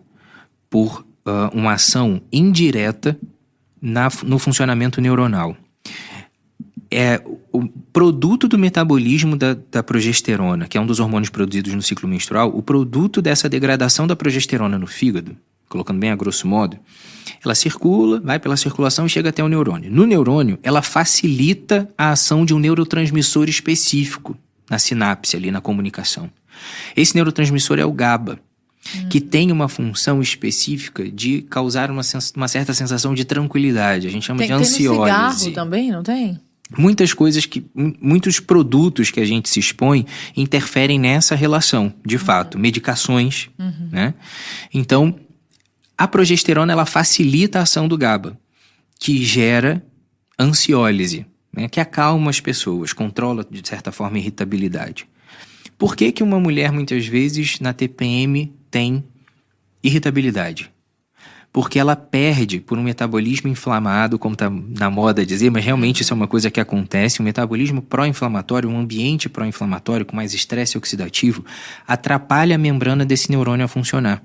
por uh, uma ação indireta na, no funcionamento neuronal. É o produto do metabolismo da, da, progesterona, que é um dos hormônios produzidos no ciclo menstrual, o produto dessa degradação da progesterona no fígado, colocando bem a grosso modo, ela circula, vai pela circulação e chega até o neurônio. No neurônio, ela facilita a ação de um neurotransmissor específico na sinapse ali, na comunicação. Esse neurotransmissor é o GABA que tem uma função específica de causar uma, uma certa sensação de tranquilidade. A gente chama tem, de ansiólise. Tem no cigarro também, não tem? Muitas coisas que. Muitos produtos que a gente se expõe interferem nessa relação, de uhum. fato. Medicações, uhum. né? Então, a progesterona ela facilita a ação do GABA, que gera ansiólise, né? que acalma as pessoas, controla, de certa forma, a irritabilidade. Por que, que uma mulher, muitas vezes, na TPM, tem irritabilidade. Porque ela perde por um metabolismo inflamado, como está na moda dizer, mas realmente isso é uma coisa que acontece. Um metabolismo pró-inflamatório, um ambiente pró-inflamatório com mais estresse oxidativo, atrapalha a membrana desse neurônio a funcionar.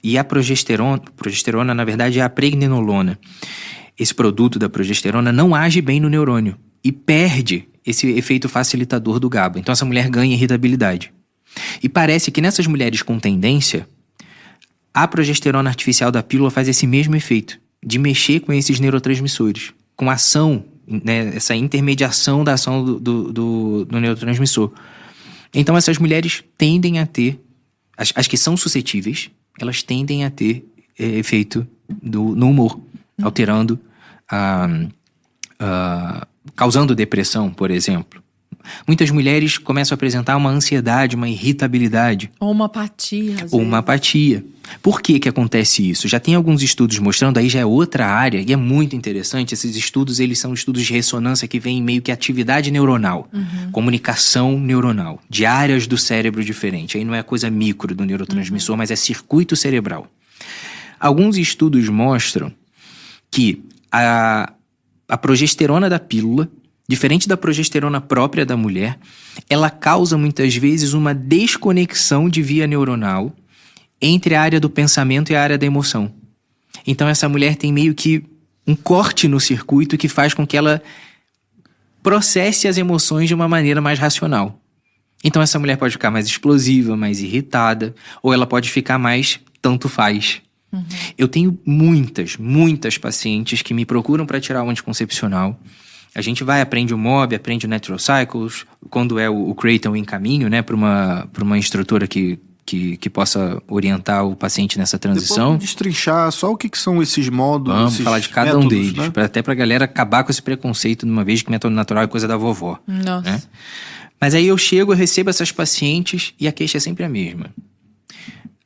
E a progesterona, progesterona na verdade é a pregnenolona. Esse produto da progesterona não age bem no neurônio e perde esse efeito facilitador do GABA. Então essa mulher ganha irritabilidade. E parece que nessas mulheres com tendência, a progesterona artificial da pílula faz esse mesmo efeito, de mexer com esses neurotransmissores, com ação, né, essa intermediação da ação do, do, do, do neurotransmissor. Então essas mulheres tendem a ter, as, as que são suscetíveis, elas tendem a ter é, efeito do, no humor, alterando a, a, causando depressão, por exemplo. Muitas mulheres começam a apresentar uma ansiedade, uma irritabilidade. Ou uma apatia. Ou uma apatia. Por que que acontece isso? Já tem alguns estudos mostrando, aí já é outra área, e é muito interessante. Esses estudos, eles são estudos de ressonância que vêm meio que atividade neuronal, uhum. comunicação neuronal, de áreas do cérebro diferente. Aí não é coisa micro do neurotransmissor, uhum. mas é circuito cerebral. Alguns estudos mostram que a, a progesterona da pílula, diferente da progesterona própria da mulher, ela causa muitas vezes uma desconexão de via neuronal entre a área do pensamento e a área da emoção. Então essa mulher tem meio que um corte no circuito que faz com que ela processe as emoções de uma maneira mais racional. Então essa mulher pode ficar mais explosiva, mais irritada, ou ela pode ficar mais tanto faz. Uhum. Eu tenho muitas, muitas pacientes que me procuram para tirar o anticoncepcional. A gente vai, aprende o MOB, aprende o Natural Cycles, quando é o, o Creighton em caminho, né, para uma, uma instrutora que que, que possa orientar o paciente nessa transição. Depois destrinchar só o que, que são esses modos. Vamos esses falar de cada métodos, um deles, né? pra, até para a galera acabar com esse preconceito de uma vez que método natural é coisa da vovó. Nossa. Né? Mas aí eu chego, eu recebo essas pacientes e a queixa é sempre a mesma.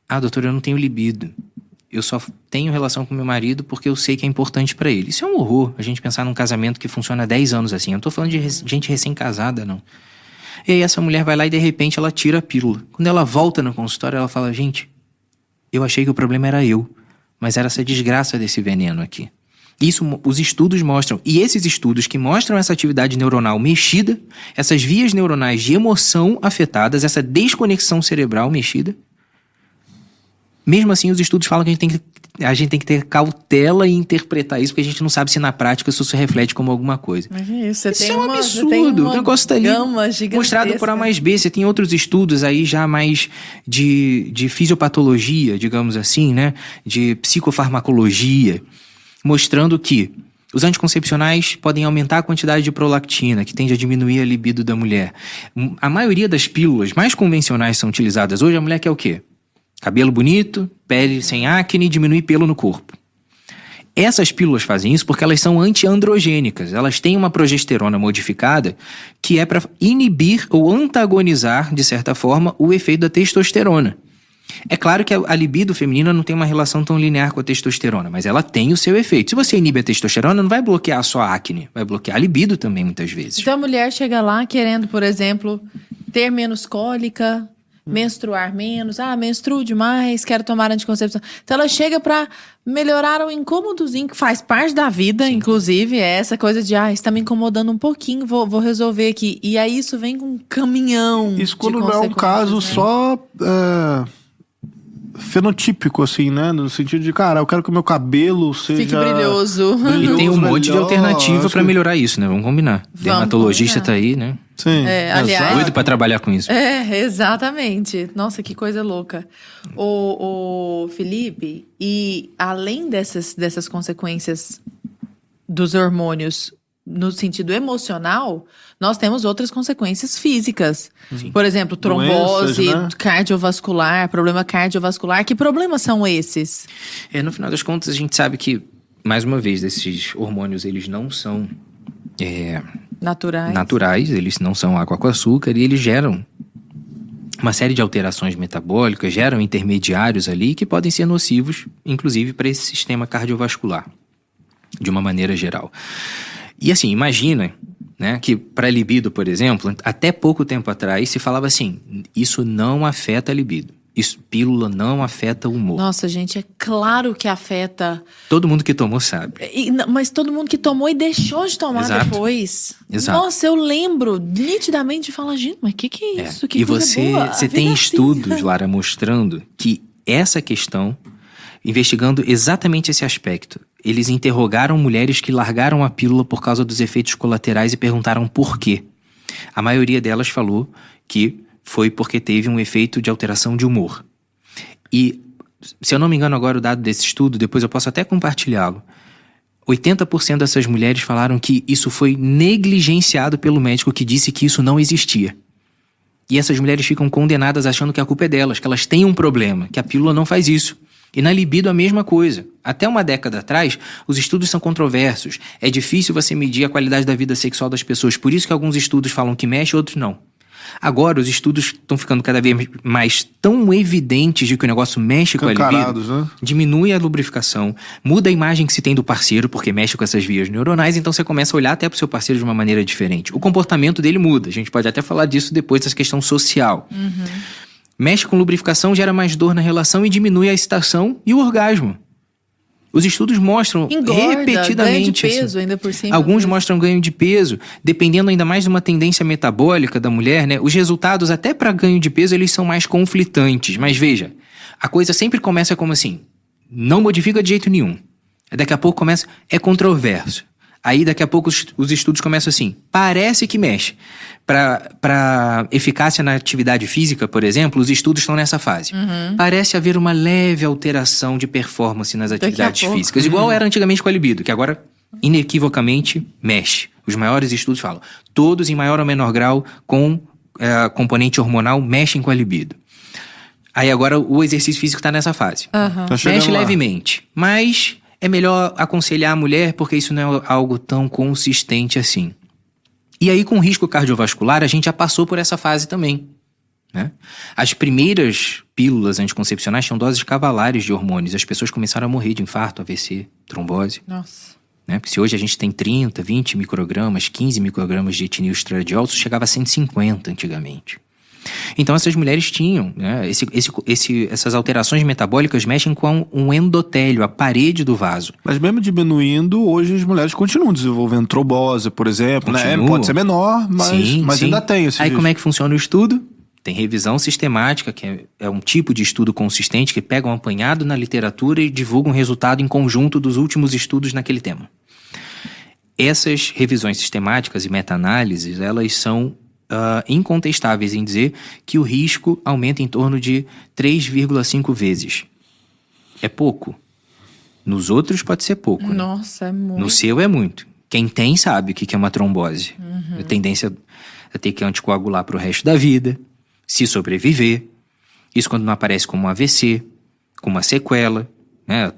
Ah, doutor, eu não tenho libido. Eu só tenho relação com meu marido porque eu sei que é importante para ele. Isso é um horror, a gente pensar num casamento que funciona há 10 anos assim. Eu não tô falando de gente recém-casada, não. E aí essa mulher vai lá e de repente ela tira a pílula. Quando ela volta no consultório, ela fala: Gente, eu achei que o problema era eu, mas era essa desgraça desse veneno aqui. Isso os estudos mostram. E esses estudos que mostram essa atividade neuronal mexida, essas vias neuronais de emoção afetadas, essa desconexão cerebral mexida, mesmo assim, os estudos falam que a gente tem que a gente tem que ter cautela e interpretar isso, porque a gente não sabe se na prática isso se reflete como alguma coisa. É isso, isso é um uma, absurdo. O negócio tá ali mostrado por A mais B. Você tem outros estudos aí já mais de, de fisiopatologia, digamos assim, né? De psicofarmacologia, mostrando que os anticoncepcionais podem aumentar a quantidade de prolactina, que tende a diminuir a libido da mulher. A maioria das pílulas mais convencionais são utilizadas hoje, a mulher quer o quê? Cabelo bonito, pele sem acne, diminui pelo no corpo. Essas pílulas fazem isso porque elas são antiandrogênicas. Elas têm uma progesterona modificada que é para inibir ou antagonizar, de certa forma, o efeito da testosterona. É claro que a libido feminina não tem uma relação tão linear com a testosterona, mas ela tem o seu efeito. Se você inibe a testosterona, não vai bloquear só a acne, vai bloquear a libido também, muitas vezes. Então a mulher chega lá querendo, por exemplo, ter menos cólica, menstruar menos, ah, menstruo demais, quero tomar anticoncepção. Então ela chega para melhorar o incômodozinho que faz parte da vida, Sim. inclusive, é essa coisa de, ah, está me incomodando um pouquinho, vou, vou resolver aqui. E aí isso vem com um caminhão. Isso quando não é um caso né? só. É fenotípico, assim, né? No sentido de, cara, eu quero que o meu cabelo seja. Fique brilhoso. brilhoso e tem um monte de alternativa para melhorar isso, né? Vamos combinar. Vamos Dermatologista combinar. tá aí, né? Sim. É, aliás, doido para trabalhar com isso. É, exatamente. Nossa, que coisa louca. O, o Felipe, e além dessas, dessas consequências dos hormônios no sentido emocional, nós temos outras consequências físicas. Sim. Por exemplo, trombose, Doenças, né? cardiovascular, problema cardiovascular. Que problemas são esses? É, no final das contas, a gente sabe que, mais uma vez, esses hormônios, eles não são... É, naturais. Naturais, eles não são água com açúcar e eles geram uma série de alterações metabólicas, geram intermediários ali que podem ser nocivos, inclusive para esse sistema cardiovascular, de uma maneira geral. E assim, imagina né, que para libido, por exemplo, até pouco tempo atrás se falava assim: isso não afeta a libido. Isso, pílula não afeta o humor. Nossa, gente, é claro que afeta. Todo mundo que tomou sabe. E, mas todo mundo que tomou e deixou de tomar Exato. depois. Exato. Nossa, eu lembro nitidamente de falar, gente, mas o que, que é isso? É. Que e você, boa. você tem estudos, assim. Lara, mostrando que essa questão, investigando exatamente esse aspecto, eles interrogaram mulheres que largaram a pílula por causa dos efeitos colaterais e perguntaram por quê. A maioria delas falou que foi porque teve um efeito de alteração de humor. E, se eu não me engano agora o dado desse estudo, depois eu posso até compartilhá-lo. 80% dessas mulheres falaram que isso foi negligenciado pelo médico que disse que isso não existia. E essas mulheres ficam condenadas achando que a culpa é delas, que elas têm um problema, que a pílula não faz isso. E na libido a mesma coisa. Até uma década atrás, os estudos são controversos. É difícil você medir a qualidade da vida sexual das pessoas, por isso que alguns estudos falam que mexe, outros não. Agora, os estudos estão ficando cada vez mais tão evidentes de que o negócio mexe com a libido. Né? Diminui a lubrificação, muda a imagem que se tem do parceiro, porque mexe com essas vias neuronais, então você começa a olhar até para o seu parceiro de uma maneira diferente. O comportamento dele muda. A gente pode até falar disso depois dessa questão social. Uhum. Mexe com lubrificação, gera mais dor na relação e diminui a excitação e o orgasmo. Os estudos mostram Engorda, repetidamente. ganho de assim. peso ainda por cima. Alguns né? mostram ganho de peso, dependendo ainda mais de uma tendência metabólica da mulher, né? Os resultados, até para ganho de peso, eles são mais conflitantes. Mas veja, a coisa sempre começa como assim: não modifica de jeito nenhum. Daqui a pouco começa, é controverso. Aí daqui a pouco os, os estudos começam assim: parece que mexe. Para eficácia na atividade física, por exemplo, os estudos estão nessa fase. Parece haver uma leve alteração de performance nas atividades físicas, igual era antigamente com a libido, que agora inequivocamente mexe. Os maiores estudos falam, todos em maior ou menor grau com eh, componente hormonal mexem com a libido. Aí agora o exercício físico está nessa fase. Aham. Tá Mexe lá. levemente, mas é melhor aconselhar a mulher porque isso não é algo tão consistente assim. E aí, com risco cardiovascular, a gente já passou por essa fase também. Né? As primeiras pílulas anticoncepcionais tinham doses cavalares de hormônios. As pessoas começaram a morrer de infarto, AVC, trombose. Nossa. Né? Porque se hoje a gente tem 30, 20 microgramas, 15 microgramas de etinil estradiol, isso chegava a 150 antigamente. Então essas mulheres tinham, né? esse, esse, esse, essas alterações metabólicas mexem com um endotélio, a parede do vaso. Mas mesmo diminuindo, hoje as mulheres continuam desenvolvendo trombose, por exemplo, né? Pode ser menor, mas, Sim, mas sim. ainda tem esse Aí como é que funciona o estudo? Tem revisão sistemática, que é, é um tipo de estudo consistente que pega um apanhado na literatura e divulga um resultado em conjunto dos últimos estudos naquele tema. Essas revisões sistemáticas e meta-análises, elas são ah, incontestáveis em dizer que o risco aumenta em torno de 3,5 vezes. É pouco. Nos outros pode ser pouco. né? Nossa, é muito. No seu é muito. Quem tem sabe o que é uma trombose. Uhum. A tendência é ter que anticoagular pro resto da vida, se sobreviver. Isso quando não aparece como um AVC, com uma sequela, né?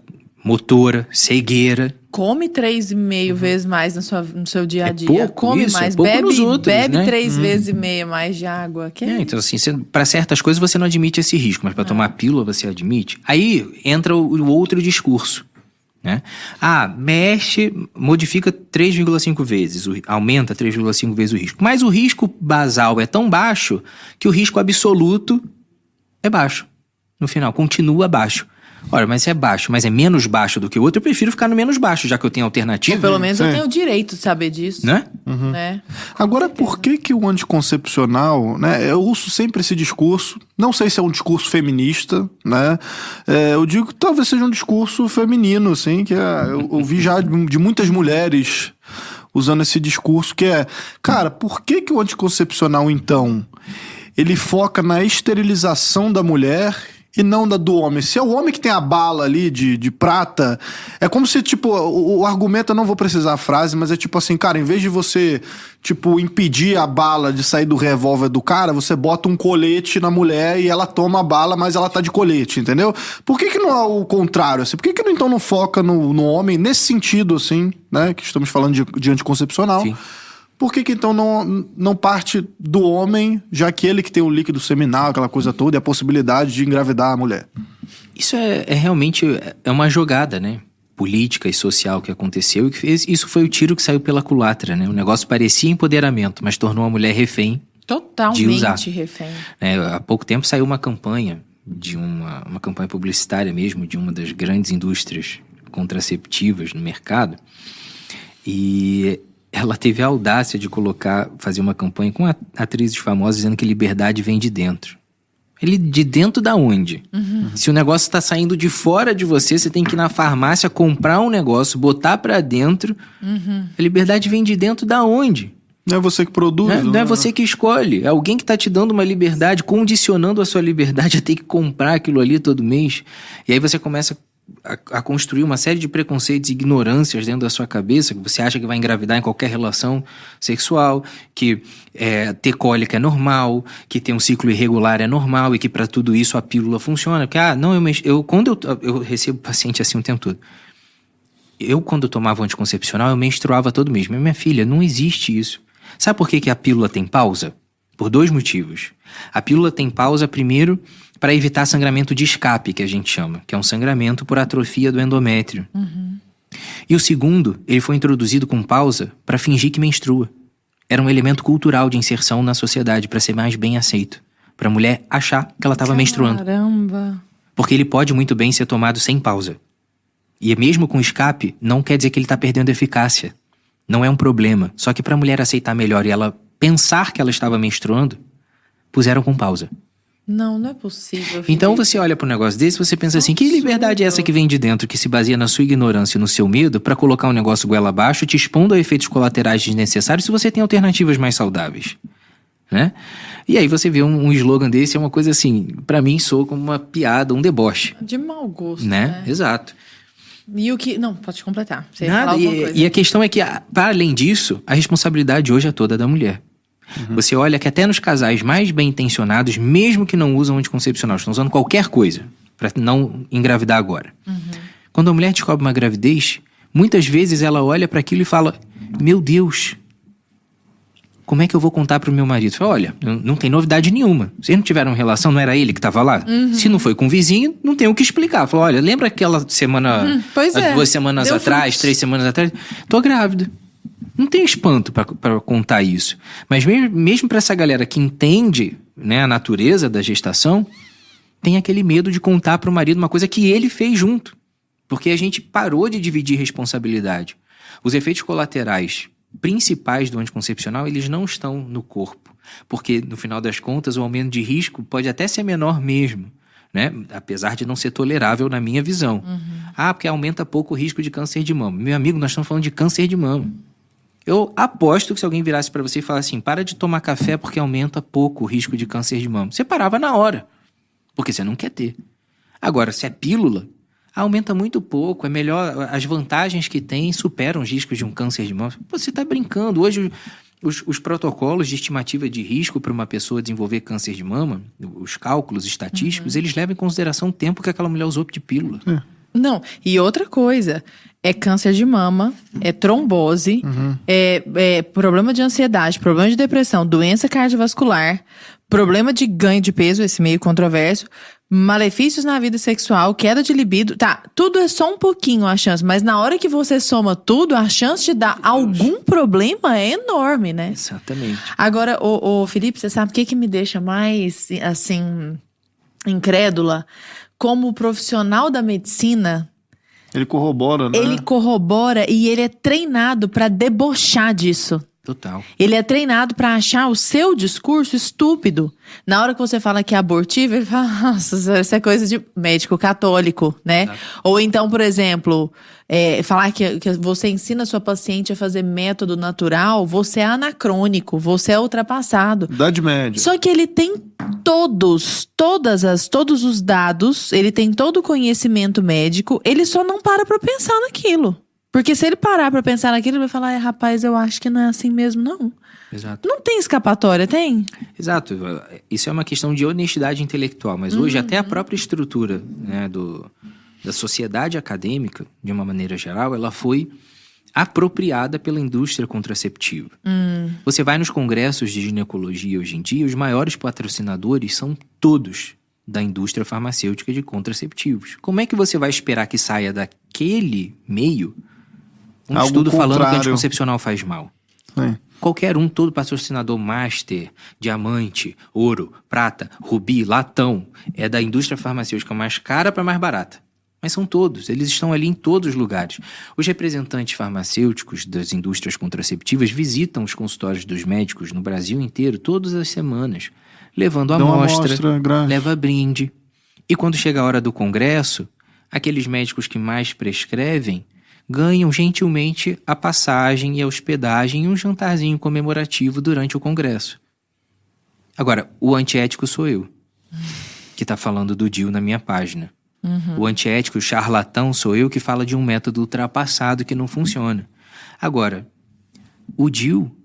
Motora, cegueira. Come três e meio vezes mais no, sua, no seu dia a É dia. pouco Come isso, é mais. pouco bebe outros, bebe né? três vezes e meia mais de água. Que É, então, assim, para certas coisas você não admite esse risco, mas para tomar pílula você admite. Aí entra o, o outro discurso. Né? Ah, mexe, modifica 3,5 vezes, o aumenta 3,5 vezes o risco. Mas o risco basal é tão baixo que o risco absoluto é baixo. No final, continua baixo. Ora, mas se é baixo, mas é menos baixo do que o outro, eu prefiro ficar no menos baixo, já que eu tenho alternativa. Ou pelo menos eu Sim. tenho o direito de saber disso. Né? né? Agora, por que que o anticoncepcional, né? Eu ouço sempre esse discurso. Não sei se é um discurso feminista, né? É, eu digo que talvez seja um discurso feminino, assim, que é, eu ouvi já de, de muitas mulheres usando esse discurso que é, cara, por que que o anticoncepcional então ele foca na esterilização da mulher e não da do homem. Se é o homem que tem a bala ali de, de prata, é como se, tipo, o, o argumento, eu não vou precisar a frase, mas é tipo assim, cara, em vez de você, tipo, impedir a bala de sair do revólver do cara, você bota um colete na mulher e ela toma a bala, mas ela tá de colete, entendeu? Por que que não é o contrário, assim? Por que que então não foca no, no homem nesse sentido, assim, né? Que estamos falando de, de anticoncepcional. Sim. Por que, que então não, não parte do homem, já que ele que tem o líquido seminal, aquela coisa toda, e a possibilidade de engravidar a mulher? Isso é, é realmente é uma jogada, né? Política e social que aconteceu e que fez. Isso foi o tiro que saiu pela culatra, né? O negócio parecia empoderamento, mas tornou a mulher refém. De usar. Totalmente refém. né? Há pouco tempo saiu uma campanha de uma, uma campanha publicitária mesmo de uma das grandes indústrias contraceptivas no mercado e ela teve a audácia de colocar, fazer uma campanha com atrizes famosas dizendo que liberdade vem de dentro. Ele de dentro da onde? Se o negócio está saindo de fora de você, você tem que ir na farmácia comprar um negócio, botar pra dentro. A liberdade vem de dentro da onde? Não é você que produz? Não é, não é né? você que escolhe. É alguém que está te dando uma liberdade, condicionando a sua liberdade a ter que comprar aquilo ali todo mês. E aí você começa a, a construir uma série de preconceitos e ignorâncias dentro da sua cabeça, que você acha que vai engravidar em qualquer relação sexual, que é, ter cólica é normal, que ter um ciclo irregular é normal e que para tudo isso a pílula funciona. Porque, ah, não, eu, eu quando eu, eu recebo paciente assim o tempo todo. Eu, quando tomava anticoncepcional, eu menstruava todo mês. Minha filha, não existe isso. Sabe por que, que a pílula tem pausa? Por dois motivos. A pílula tem pausa, primeiro, para evitar sangramento de escape, que a gente chama, que é um sangramento por atrofia do endométrio. E o segundo, ele foi introduzido com pausa para fingir que menstrua. Era um elemento cultural de inserção na sociedade, para ser mais bem aceito. Para a mulher achar que ela estava menstruando. Caramba. Porque ele pode muito bem ser tomado sem pausa. e mesmo com escape, não quer dizer que ele está perdendo eficácia. Não é um problema. Só que para a mulher aceitar melhor e ela pensar que ela estava menstruando, puseram com pausa. Não, não é possível. Então você olha para um negócio desse, você pensa assim: que liberdade é essa que vem de dentro, que se baseia na sua ignorância e no seu medo, para colocar um negócio goela abaixo, te expondo a efeitos colaterais desnecessários se você tem alternativas mais saudáveis, né? E aí você vê um, um slogan desse, é uma coisa assim, para mim soa como uma piada, um deboche. De mau gosto, né? né? Exato. E o que. Não, pode completar. Nada, e, e a questão é que, para além disso, a responsabilidade hoje é toda da mulher. Você olha que até nos casais mais bem intencionados, mesmo que não usam anticoncepcional, estão usando qualquer coisa para não engravidar agora. Quando a mulher descobre uma gravidez, muitas vezes ela olha para aquilo e fala: Meu Deus, como é que eu vou contar pro meu marido? Fala, olha, não, tem novidade nenhuma. Vocês não tiveram relação, não era ele que estava lá? Se não foi com o vizinho, não tem o que explicar. Fala, olha, lembra aquela semana, pois há é, duas semanas deu atrás, frutos. três semanas atrás? Tô grávida. Não tem espanto pra contar isso. Mas mesmo, mesmo para essa galera que entende né, a natureza da gestação, tem aquele medo de contar pro marido uma coisa que ele fez junto. Porque a gente parou de dividir responsabilidade. Os efeitos colaterais principais do anticoncepcional, eles não estão no corpo. Porque, no final das contas, o aumento de risco pode até ser menor mesmo. Né? Apesar de não ser tolerável na minha visão. Ah, porque aumenta pouco o risco de câncer de mama. Meu amigo, nós estamos falando de câncer de mama. Eu aposto que se alguém virasse para você e falasse assim, para de tomar café porque aumenta pouco o risco de câncer de mama. Você parava na hora, porque você não quer ter. Agora, se é pílula, aumenta muito pouco, é melhor, as vantagens que tem superam os riscos de um câncer de mama. Pô, Você está brincando. Hoje, os, os protocolos de estimativa de risco para uma pessoa desenvolver câncer de mama, os cálculos estatísticos, eles levam em consideração o tempo que aquela mulher usou de pílula. Não, e outra coisa, é câncer de mama, é trombose, é, é problema de ansiedade, problema de depressão, doença cardiovascular, problema de ganho de peso, esse meio controverso, malefícios na vida sexual, queda de libido, tá, tudo é só um pouquinho a chance, mas na hora que você soma tudo, a chance de dar algum problema é enorme, né? Exatamente. Agora, ô, ô, Felipe, você sabe o que, que me deixa mais, assim, incrédula? Como profissional da medicina, Ele corrobora, né? ele corrobora e ele é treinado pra debochar disso. Total. Ele é treinado pra achar o seu discurso estúpido. Na hora que você fala que é abortivo, ele fala, nossa, isso é coisa de médico católico, né? Exato. Ou então, por exemplo, é, falar que, que você ensina sua paciente a fazer método natural, você é anacrônico, você é ultrapassado. Idade média. Só que ele tem todos, todas as, todos os dados, ele tem todo o conhecimento médico, ele só não para pra pensar naquilo. Porque se ele parar pra pensar naquilo, ele vai falar, "É, rapaz, eu acho que não é assim mesmo, não. Exato. Não tem escapatória, tem? Exato. Isso é uma questão de honestidade intelectual, mas hoje até a própria estrutura né, do, da sociedade acadêmica, de uma maneira geral, ela foi apropriada pela indústria contraceptiva. Você vai nos congressos de ginecologia hoje em dia, os maiores patrocinadores são todos da indústria farmacêutica de contraceptivos. Como é que você vai esperar que saia daquele meio um Algo estudo falando que o contrário. anticoncepcional faz mal? Sim. Qualquer um, todo patrocinador master, diamante, ouro, prata, rubi, latão, é da indústria farmacêutica mais cara para mais barata. Mas são todos, eles estão ali em todos os lugares. Os representantes farmacêuticos das indústrias contraceptivas visitam os consultórios dos médicos no Brasil inteiro todas as semanas, levando uma amostra, amostra leva brinde. E quando chega a hora do congresso, aqueles médicos que mais prescrevem ganham gentilmente a passagem e a hospedagem e um jantarzinho comemorativo durante o congresso. Agora, o antiético sou eu, que está falando do DIL na minha página. O antiético, o charlatão, sou eu que fala de um método ultrapassado que não funciona. Agora, o DIL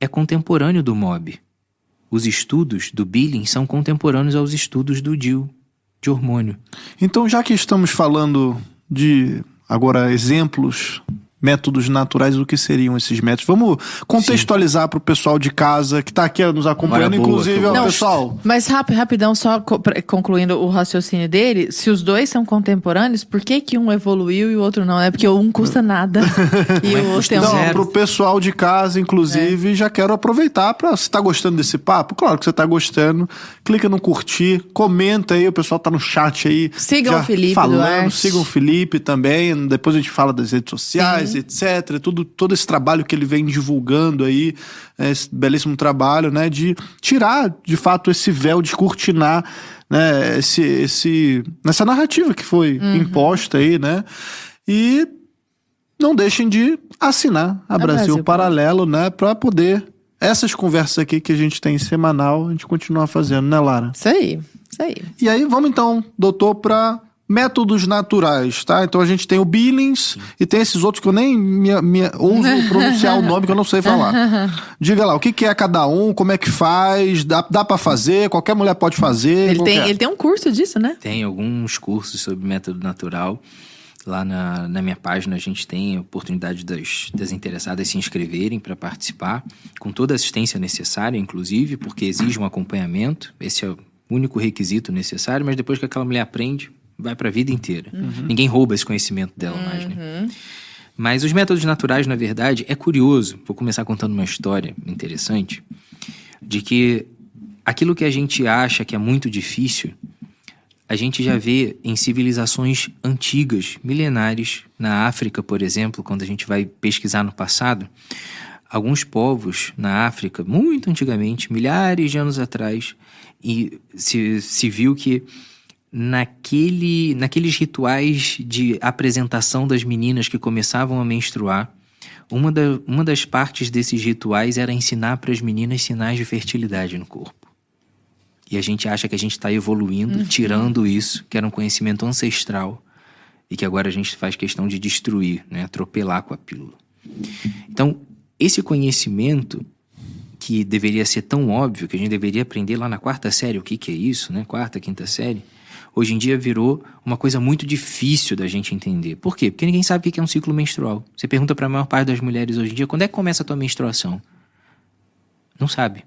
é contemporâneo do MOB. Os estudos do Billing são contemporâneos aos estudos do DIL, de hormônio. Então, já que estamos falando de agora exemplos métodos naturais, o que seriam esses métodos? Vamos contextualizar para o pessoal de casa que está aqui nos acompanhando, Boa, inclusive, ó, Não, pessoal. Mas rap- rapidão, só concluindo o raciocínio dele, se os dois são contemporâneos, por que, que um evoluiu e o outro não? É porque um custa nada e o outro tem um. Não, para o pessoal de casa, inclusive, já quero aproveitar para você está gostando desse papo? Claro que você está gostando. Clica no curtir, comenta aí, o pessoal tá no chat aí. Sigam o Felipe falando, Duarte. sigam o Felipe também. Depois a gente fala das redes sociais, etc. Tudo, todo esse trabalho que ele vem divulgando aí, é, esse belíssimo trabalho, né? De tirar, de fato, esse véu, descortinar né, esse, esse, nessa narrativa que foi Uhum. imposta aí, né? E não deixem de assinar a, Brasil, Brasil Paralelo, né? Para poder. Essas conversas aqui que a gente tem semanal, a gente continua fazendo, né, Lara? Isso aí, isso aí. E aí, vamos então, doutor, para métodos naturais, tá? Então a gente tem o Billings e tem esses outros que eu nem me, me ouso pronunciar o nome que eu não sei falar. Diga lá, o que, que é cada um, como é que faz, dá, dá para fazer, qualquer mulher pode fazer. Ele tem, é? ele tem um curso disso, né? Tem alguns cursos sobre método natural. Lá na, na minha página a gente tem a oportunidade das, das interessadas se inscreverem para participar, com toda a assistência necessária, inclusive, porque exige um acompanhamento. Esse é o único requisito necessário, mas depois que aquela mulher aprende, vai para a vida inteira. Ninguém rouba esse conhecimento dela mais, né? Mas os métodos naturais, na verdade, é curioso. Vou começar contando uma história interessante de que aquilo que a gente acha que é muito difícil, a gente já vê em civilizações antigas, milenares, na África, por exemplo, quando a gente vai pesquisar no passado, alguns povos na África, muito antigamente, milhares de anos atrás, e se, se viu que naquele, naqueles rituais de apresentação das meninas que começavam a menstruar, uma, da, uma das partes desses rituais era ensinar para as meninas sinais de fertilidade no corpo. E a gente acha que a gente está evoluindo, tirando isso, que era um conhecimento ancestral, e que agora a gente faz questão de destruir, né? atropelar com a pílula. Então, esse conhecimento que deveria ser tão óbvio, que a gente deveria aprender lá na quarta série, o que, que é isso, né? Quarta, quinta série, hoje em dia virou uma coisa muito difícil da gente entender. Por quê? Porque ninguém sabe o que é um ciclo menstrual. Você pergunta para a maior parte das mulheres hoje em dia, quando é que começa a tua menstruação? Não sabe.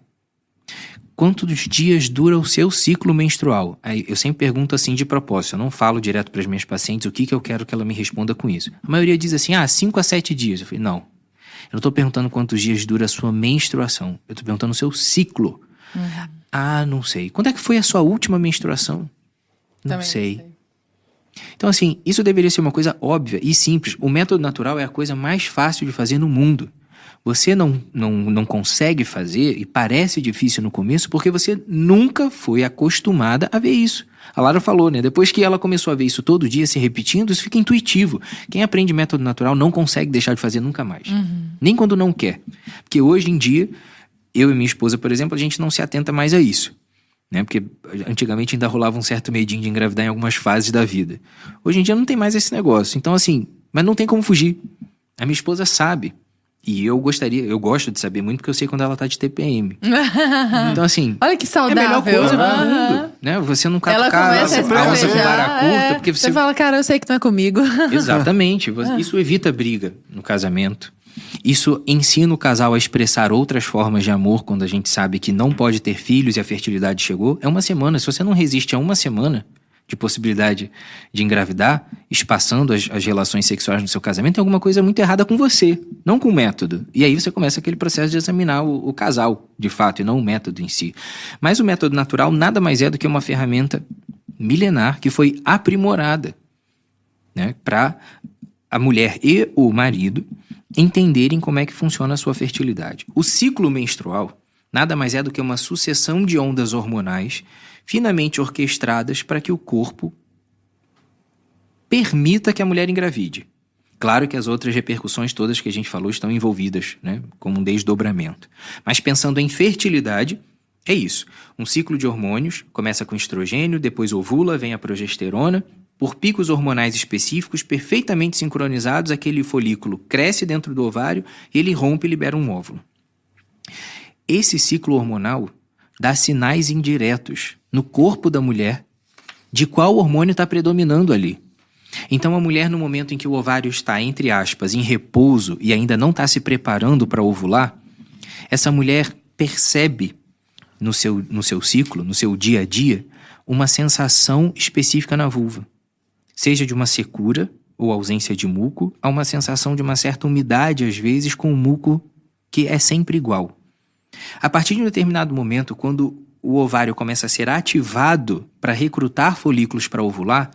Quantos dias dura o seu ciclo menstrual? Aí eu sempre pergunto assim de propósito, eu não falo direto para as minhas pacientes o que, que eu quero que ela me responda com isso. A maioria diz assim, ah, 5 a 7 dias. Eu falei, não. Eu não estou perguntando quantos dias dura a sua menstruação. Eu estou perguntando o seu ciclo. Ah, não sei. Quando é que foi a sua última menstruação? Não Também sei. Então, assim, isso deveria ser uma coisa óbvia e simples. O método natural é a coisa mais fácil de fazer no mundo. Você não, não, não consegue fazer e parece difícil no começo porque você nunca foi acostumada a ver isso. A Lara falou, né? Depois que ela começou a ver isso todo dia se repetindo, isso fica intuitivo. Quem aprende método natural não consegue deixar de fazer nunca mais. Nem quando não quer. Porque hoje em dia, eu e minha esposa, por exemplo, a gente não se atenta mais a isso. Né? Porque antigamente ainda rolava um certo medinho de engravidar em algumas fases da vida. Hoje em dia não tem mais esse negócio. Então, assim, mas não tem como fugir. A minha esposa sabe. E eu gostaria, eu gosto de saber muito porque eu sei quando ela tá de TPM. então, assim, Olha que é a melhor saudável. coisa do mundo. Né? Você não Ela catucar começa a calça com vara curta, é. porque você... você fala, cara, eu sei que não é comigo. Exatamente. Isso evita briga no casamento. Isso ensina o casal a expressar outras formas de amor quando a gente sabe que não pode ter filhos e a fertilidade chegou. É uma semana. Se você não resiste a uma semana de possibilidade de engravidar, espaçando as, as relações sexuais no seu casamento, tem alguma coisa muito errada com você, não com o método. E aí você começa aquele processo de examinar o, o casal, de fato, e não o método em si. Mas o método natural nada mais é do que uma ferramenta milenar que foi aprimorada né, para a mulher e o marido entenderem como é que funciona a sua fertilidade. O ciclo menstrual nada mais é do que uma sucessão de ondas hormonais finamente orquestradas para que o corpo permita que a mulher engravide. Claro que as outras repercussões todas que a gente falou estão envolvidas, né, como um desdobramento. Mas pensando em fertilidade, é isso. Um ciclo de hormônios começa com estrogênio, depois ovula, vem a progesterona. Por picos hormonais específicos, perfeitamente sincronizados, aquele folículo cresce dentro do ovário ele rompe e libera um óvulo. Esse ciclo hormonal dá sinais indiretos no corpo da mulher de qual hormônio está predominando ali. Então, a mulher, no momento em que o ovário está, entre aspas, em repouso e ainda não está se preparando para ovular, essa mulher percebe no seu, no seu ciclo, no seu dia a dia, uma sensação específica na vulva. Seja de uma secura ou ausência de muco, a uma sensação de uma certa umidade, às vezes, com o muco que é sempre igual. A partir de um determinado momento, quando o ovário começa a ser ativado para recrutar folículos para ovular,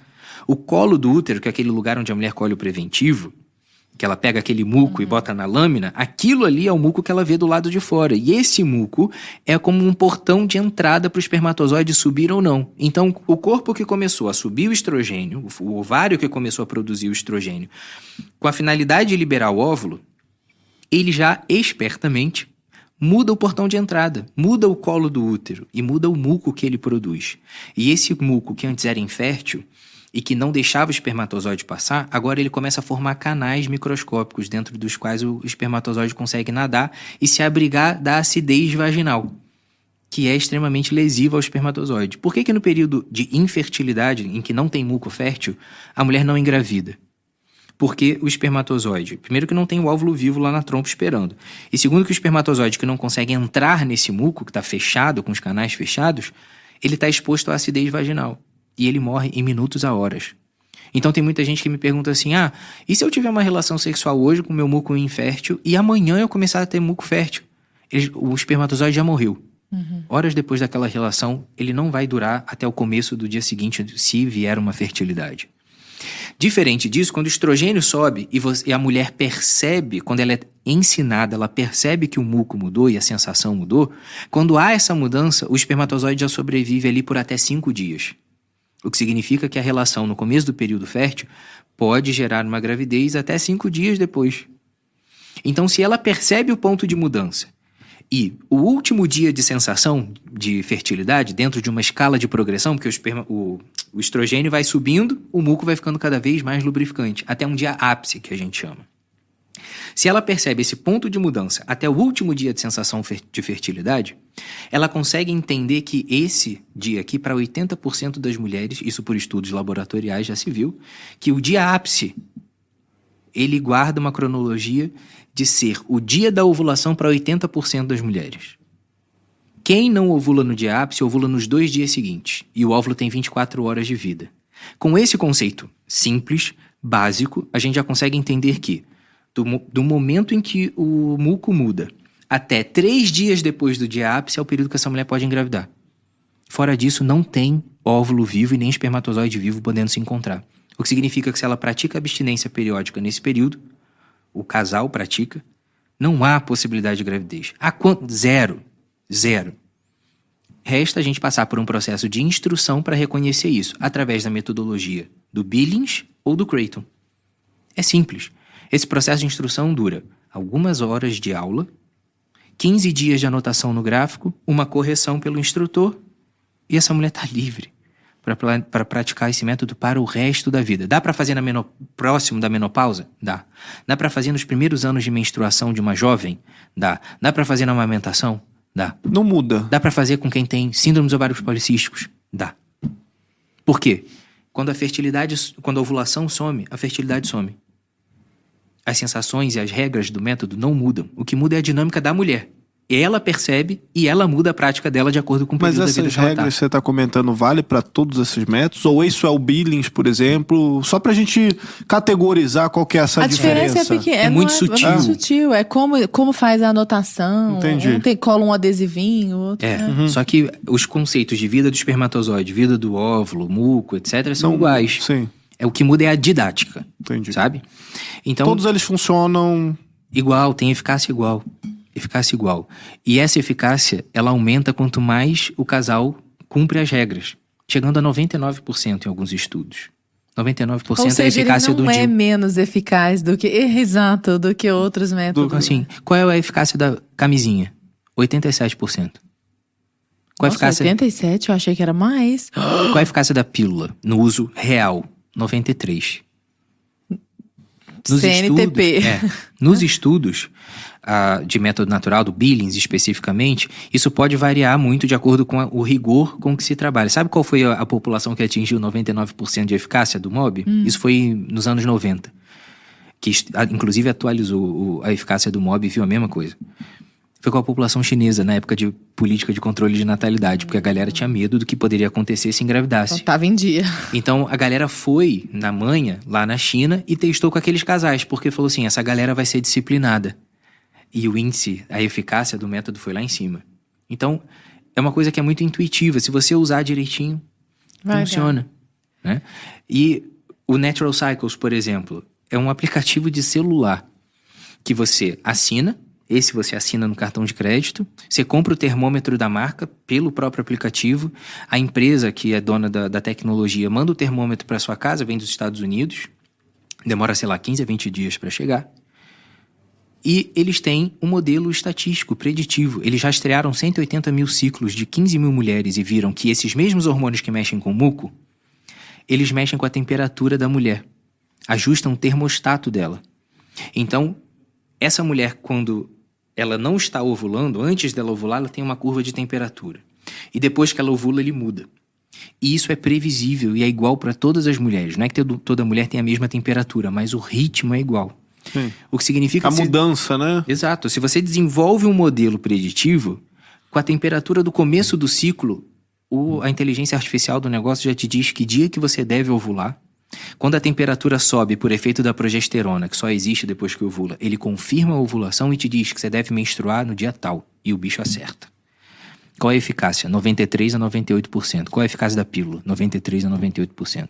o colo do útero, que é aquele lugar onde a mulher colhe o preventivo, que ela pega aquele muco uhum. e bota na lâmina, aquilo ali é o muco que ela vê do lado de fora. E esse muco é como um portão de entrada para o espermatozoide subir ou não. Então, o corpo que começou a subir o estrogênio, o ovário que começou a produzir o estrogênio, com a finalidade de liberar o óvulo, ele já espertamente muda o portão de entrada, muda o colo do útero e muda o muco que ele produz. E esse muco que antes era infértil, e que não deixava o espermatozoide passar, agora ele começa a formar canais microscópicos dentro dos quais o espermatozoide consegue nadar e se abrigar da acidez vaginal, que é extremamente lesiva ao espermatozoide. Por que, que no período de infertilidade, em que não tem muco fértil, a mulher não engravida? Porque o espermatozoide, primeiro que não tem o óvulo vivo lá na trompa esperando, e segundo que o espermatozoide que não consegue entrar nesse muco, que está fechado, com os canais fechados, ele está exposto à acidez vaginal e ele morre em minutos a horas. Então tem muita gente que me pergunta assim: ah, e se eu tiver uma relação sexual hoje com meu muco infértil e amanhã eu começar a ter muco fértil? Ele, o espermatozoide já morreu. Uhum. Horas depois daquela relação, ele não vai durar até o começo do dia seguinte, se vier uma fertilidade. Diferente disso, quando o estrogênio sobe e, você, e, a mulher percebe, quando ela é ensinada, ela percebe que o muco mudou e a sensação mudou, quando há essa mudança, o espermatozoide já sobrevive ali por até cinco dias o que significa que a relação no começo do período fértil pode gerar uma gravidez até cinco dias depois. Então, se ela percebe o ponto de mudança e o último dia de sensação de fertilidade, dentro de uma escala de progressão, porque o, esperma, o, o estrogênio vai subindo, o muco vai ficando cada vez mais lubrificante, até um dia ápice, que a gente chama. Se ela percebe esse ponto de mudança até o último dia de sensação de fertilidade, ela consegue entender que esse dia aqui, para 80% das mulheres, isso por estudos laboratoriais já se viu, que o dia ápice ele guarda uma cronologia de ser o dia da ovulação para 80% das mulheres. Quem não ovula no dia ápice, ovula nos dois dias seguintes, e o óvulo tem 24 horas de vida. Com esse conceito simples, básico, a gente já consegue entender que do, do momento em que o muco muda até três dias depois do dia ápice é o período que essa mulher pode engravidar. Fora disso, não tem óvulo vivo e nem espermatozoide vivo podendo se encontrar. O que significa que se ela pratica abstinência periódica nesse período, o casal pratica, não há possibilidade de gravidez. Há quanto? Zero. Zero. Resta a gente passar por um processo de instrução para reconhecer isso, através da metodologia do Billings ou do Creighton. É simples. Esse processo de instrução dura algumas horas de aula, 15 dias de anotação no gráfico, uma correção pelo instrutor e essa mulher está livre para praticar esse método para o resto da vida. Dá para fazer na próximo da menopausa? Dá. Dá para fazer nos primeiros anos de menstruação de uma jovem? Dá. Dá para fazer na amamentação? Dá. Não muda. Dá para fazer com quem tem síndrome dos ovários policísticos? Dá. Por quê? Quando a fertilidade, quando a ovulação some, a fertilidade some. As sensações e as regras do método não mudam. O que muda é a dinâmica da mulher. Ela percebe e ela muda a prática dela de acordo com o período Mas essas regras que tá. você está comentando vale para todos esses métodos? Ou isso é o Billings, por exemplo? Só para a gente categorizar qual que é essa a diferença. diferença é, pequena, é, muito é, sutil. É muito sutil. É como, como faz a anotação. Entendi. Um tem, cola um adesivinho, outro... É, uhum. só que os conceitos de vida do espermatozoide, vida do óvulo, muco, etc. são Não, iguais. Sim. É o que muda é a didática. Entendi. Sabe? Então, Todos eles funcionam. Igual, tem eficácia igual. Eficácia igual. E essa eficácia, ela aumenta quanto mais o casal cumpre as regras, chegando a 99% em alguns estudos. 99% Ou seja, é a eficácia ele não do é menos eficaz do que exato do que outros métodos. Do, assim, qual é a eficácia da camisinha? 87%. Qual Nossa, a eficácia? 87, eu achei que era mais. Qual a eficácia da pílula no uso real? 93. Nos CNTP. Estudos, é, nos estudos uh, de método natural, do Billings especificamente, isso pode variar muito de acordo com a, o rigor com que se trabalha. Sabe qual foi a, a população que atingiu 99% de eficácia do MOB? Hum. Isso foi nos anos 90. Que inclusive atualizou a eficácia do MOB e viu a mesma coisa foi com a população chinesa na época de política de controle de natalidade, porque a galera tinha medo do que poderia acontecer se engravidasse. Então, tava em dia. Então a galera foi na manha, lá na China, e testou com aqueles casais, porque falou assim: essa galera vai ser disciplinada. E o índice, a eficácia do método foi lá em cima. Então, é uma coisa que é muito intuitiva. Se você usar direitinho, vai, funciona. Né? E o Natural Cycles, por exemplo, é um aplicativo de celular que você assina esse você assina no cartão de crédito. Você compra o termômetro da marca pelo próprio aplicativo. A empresa que é dona da, da tecnologia manda o termômetro para sua casa, vem dos Estados Unidos. Demora, sei lá, 15 a 20 dias para chegar. E eles têm um modelo estatístico, preditivo. Eles rastrearam 180 mil ciclos de 15 mil mulheres e viram que esses mesmos hormônios que mexem com o muco, eles mexem com a temperatura da mulher. Ajustam o termostato dela. Então, essa mulher, quando ela não está ovulando, antes dela ovular, ela tem uma curva de temperatura. E depois que ela ovula, ele muda. E isso é previsível e é igual para todas as mulheres. Não é que toda mulher tem a mesma temperatura, mas o ritmo é igual. Sim. O que significa. A mudança, né? Exato. Se você desenvolve um modelo preditivo, com a temperatura do começo do ciclo, o... a inteligência artificial do negócio já te diz que dia que você deve ovular, quando a temperatura sobe por efeito da progesterona, que só existe depois que ovula, ele confirma a ovulação e te diz que você deve menstruar no dia tal. E o bicho acerta. Qual é a eficácia? 93 a 98%. Qual é a eficácia da pílula? 93 a 98%.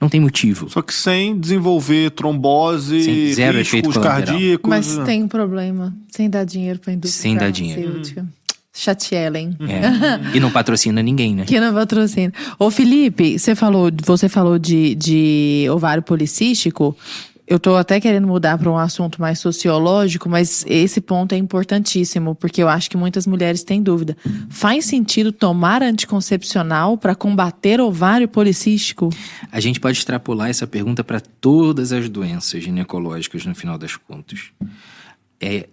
Não tem motivo. Só que sem desenvolver trombose, sem zero riscos cardíacos. Mas tem um problema. Sem dar dinheiro para a indústria Sem dar dinheiro. Chatielen. É. E não patrocina ninguém, né? Que não patrocina. Ô, Felipe, você falou, você falou de, de ovário policístico. Eu tô até querendo mudar para um assunto mais sociológico, mas esse ponto é importantíssimo, porque eu acho que muitas mulheres têm dúvida. Faz sentido tomar anticoncepcional para combater ovário policístico? A gente pode extrapolar essa pergunta para todas as doenças ginecológicas no final das contas. É,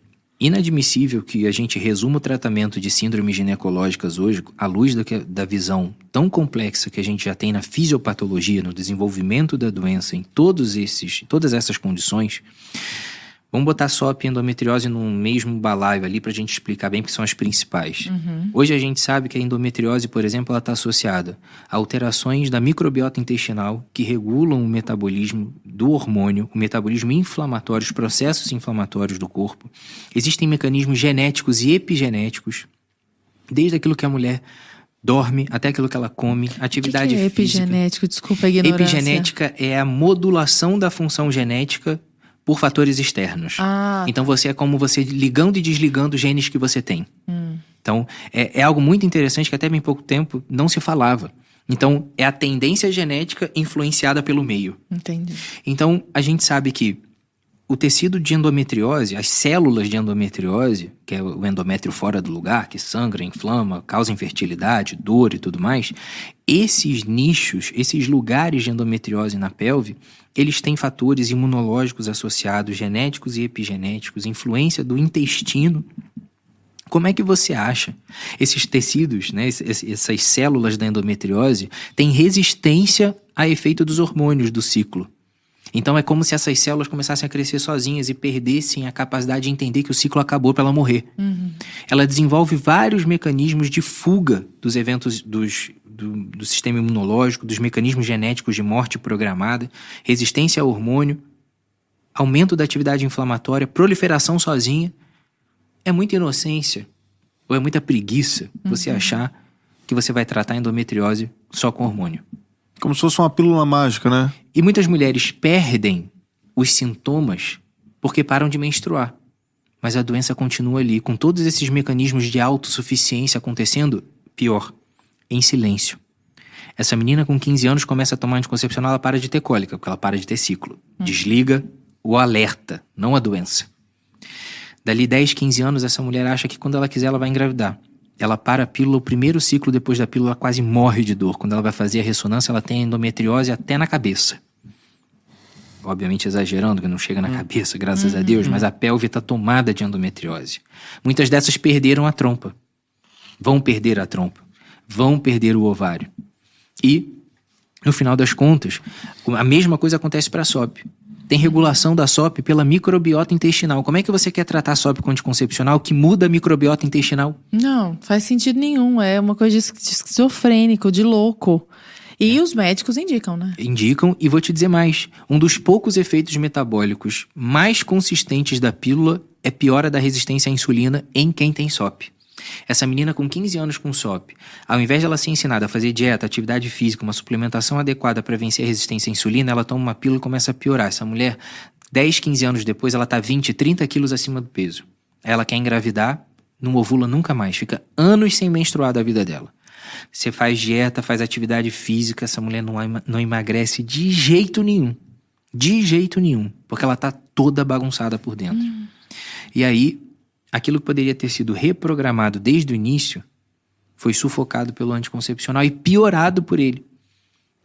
inadmissível que a gente resuma o tratamento de síndromes ginecológicas hoje à luz da, da visão tão complexa que a gente já tem na fisiopatologia, no desenvolvimento da doença, em todos esses, todas essas condições Vamos botar só a endometriose no mesmo balaio ali para a gente explicar bem, porque são as principais. Uhum. Hoje a gente sabe que a endometriose, por exemplo, ela está associada a alterações da microbiota intestinal que regulam o metabolismo do hormônio, o metabolismo inflamatório, os processos inflamatórios do corpo. Existem mecanismos genéticos e epigenéticos, desde aquilo que a mulher dorme até aquilo que ela come, atividade que que é física. Epigenético, desculpa a ignorância. Epigenética é a modulação da função genética por fatores externos. Ah, então você é como você ligando e desligando genes que você tem. Hum. Então é, é algo muito interessante que até bem pouco tempo não se falava. Então é a tendência genética influenciada pelo meio. Entendi. Então a gente sabe que o tecido de endometriose, as células de endometriose, que é o endométrio fora do lugar, que sangra, inflama, causa infertilidade, dor e tudo mais, esses nichos, esses lugares de endometriose na pelve, eles têm fatores imunológicos associados, genéticos e epigenéticos, influência do intestino. Como é que você acha? Esses tecidos, né, essas células da endometriose, têm resistência a efeito dos hormônios do ciclo. Então é como se essas células começassem a crescer sozinhas e perdessem a capacidade de entender que o ciclo acabou para ela morrer. Uhum. Ela desenvolve vários mecanismos de fuga dos eventos dos, do, do sistema imunológico, dos mecanismos genéticos de morte programada, resistência ao hormônio, aumento da atividade inflamatória, proliferação sozinha. É muita inocência ou é muita preguiça uhum. você achar que você vai tratar a endometriose só com hormônio. Como se fosse uma pílula mágica, né? E muitas mulheres perdem os sintomas porque param de menstruar. Mas a doença continua ali, com todos esses mecanismos de autossuficiência acontecendo, pior, em silêncio. Essa menina com 15 anos começa a tomar anticoncepcional, ela para de ter cólica, porque ela para de ter ciclo. Hum. Desliga o alerta, não a doença. Dali 10, 15 anos, essa mulher acha que quando ela quiser ela vai engravidar. Ela para a pílula, o primeiro ciclo depois da pílula, ela quase morre de dor. Quando ela vai fazer a ressonância, ela tem endometriose até na cabeça. obviamente exagerando, que não chega na cabeça, graças a Deus, mas a pelve está tomada de endometriose. Muitas dessas perderam a trompa. Vão perder a trompa. Vão perder o ovário. E, no final das contas, a mesma coisa acontece para a SOP. Tem regulação da SOP pela microbiota intestinal. Como é que você quer tratar a SOP com anticoncepcional que muda a microbiota intestinal? Não, faz sentido nenhum. É uma coisa de esquizofrênico, de louco. E os médicos indicam, né? Indicam, e vou te dizer mais: um dos poucos efeitos metabólicos mais consistentes da pílula é piora da resistência à insulina em quem tem SOP. Essa menina com 15 anos com SOP, ao invés de ela ser ensinada a fazer dieta, atividade física, uma suplementação adequada para vencer a resistência à insulina, ela toma uma pílula e começa a piorar. Essa mulher, 10, 15 anos depois, ela tá 20, 30 quilos acima do peso. Ela quer engravidar, não ovula nunca mais, fica anos sem menstruar da vida dela. Você faz dieta, faz atividade física, essa mulher não, não emagrece de jeito nenhum. De jeito nenhum. Porque ela tá toda bagunçada por dentro. Hum. E aí, aquilo que poderia ter sido reprogramado desde o início foi sufocado pelo anticoncepcional e piorado por ele.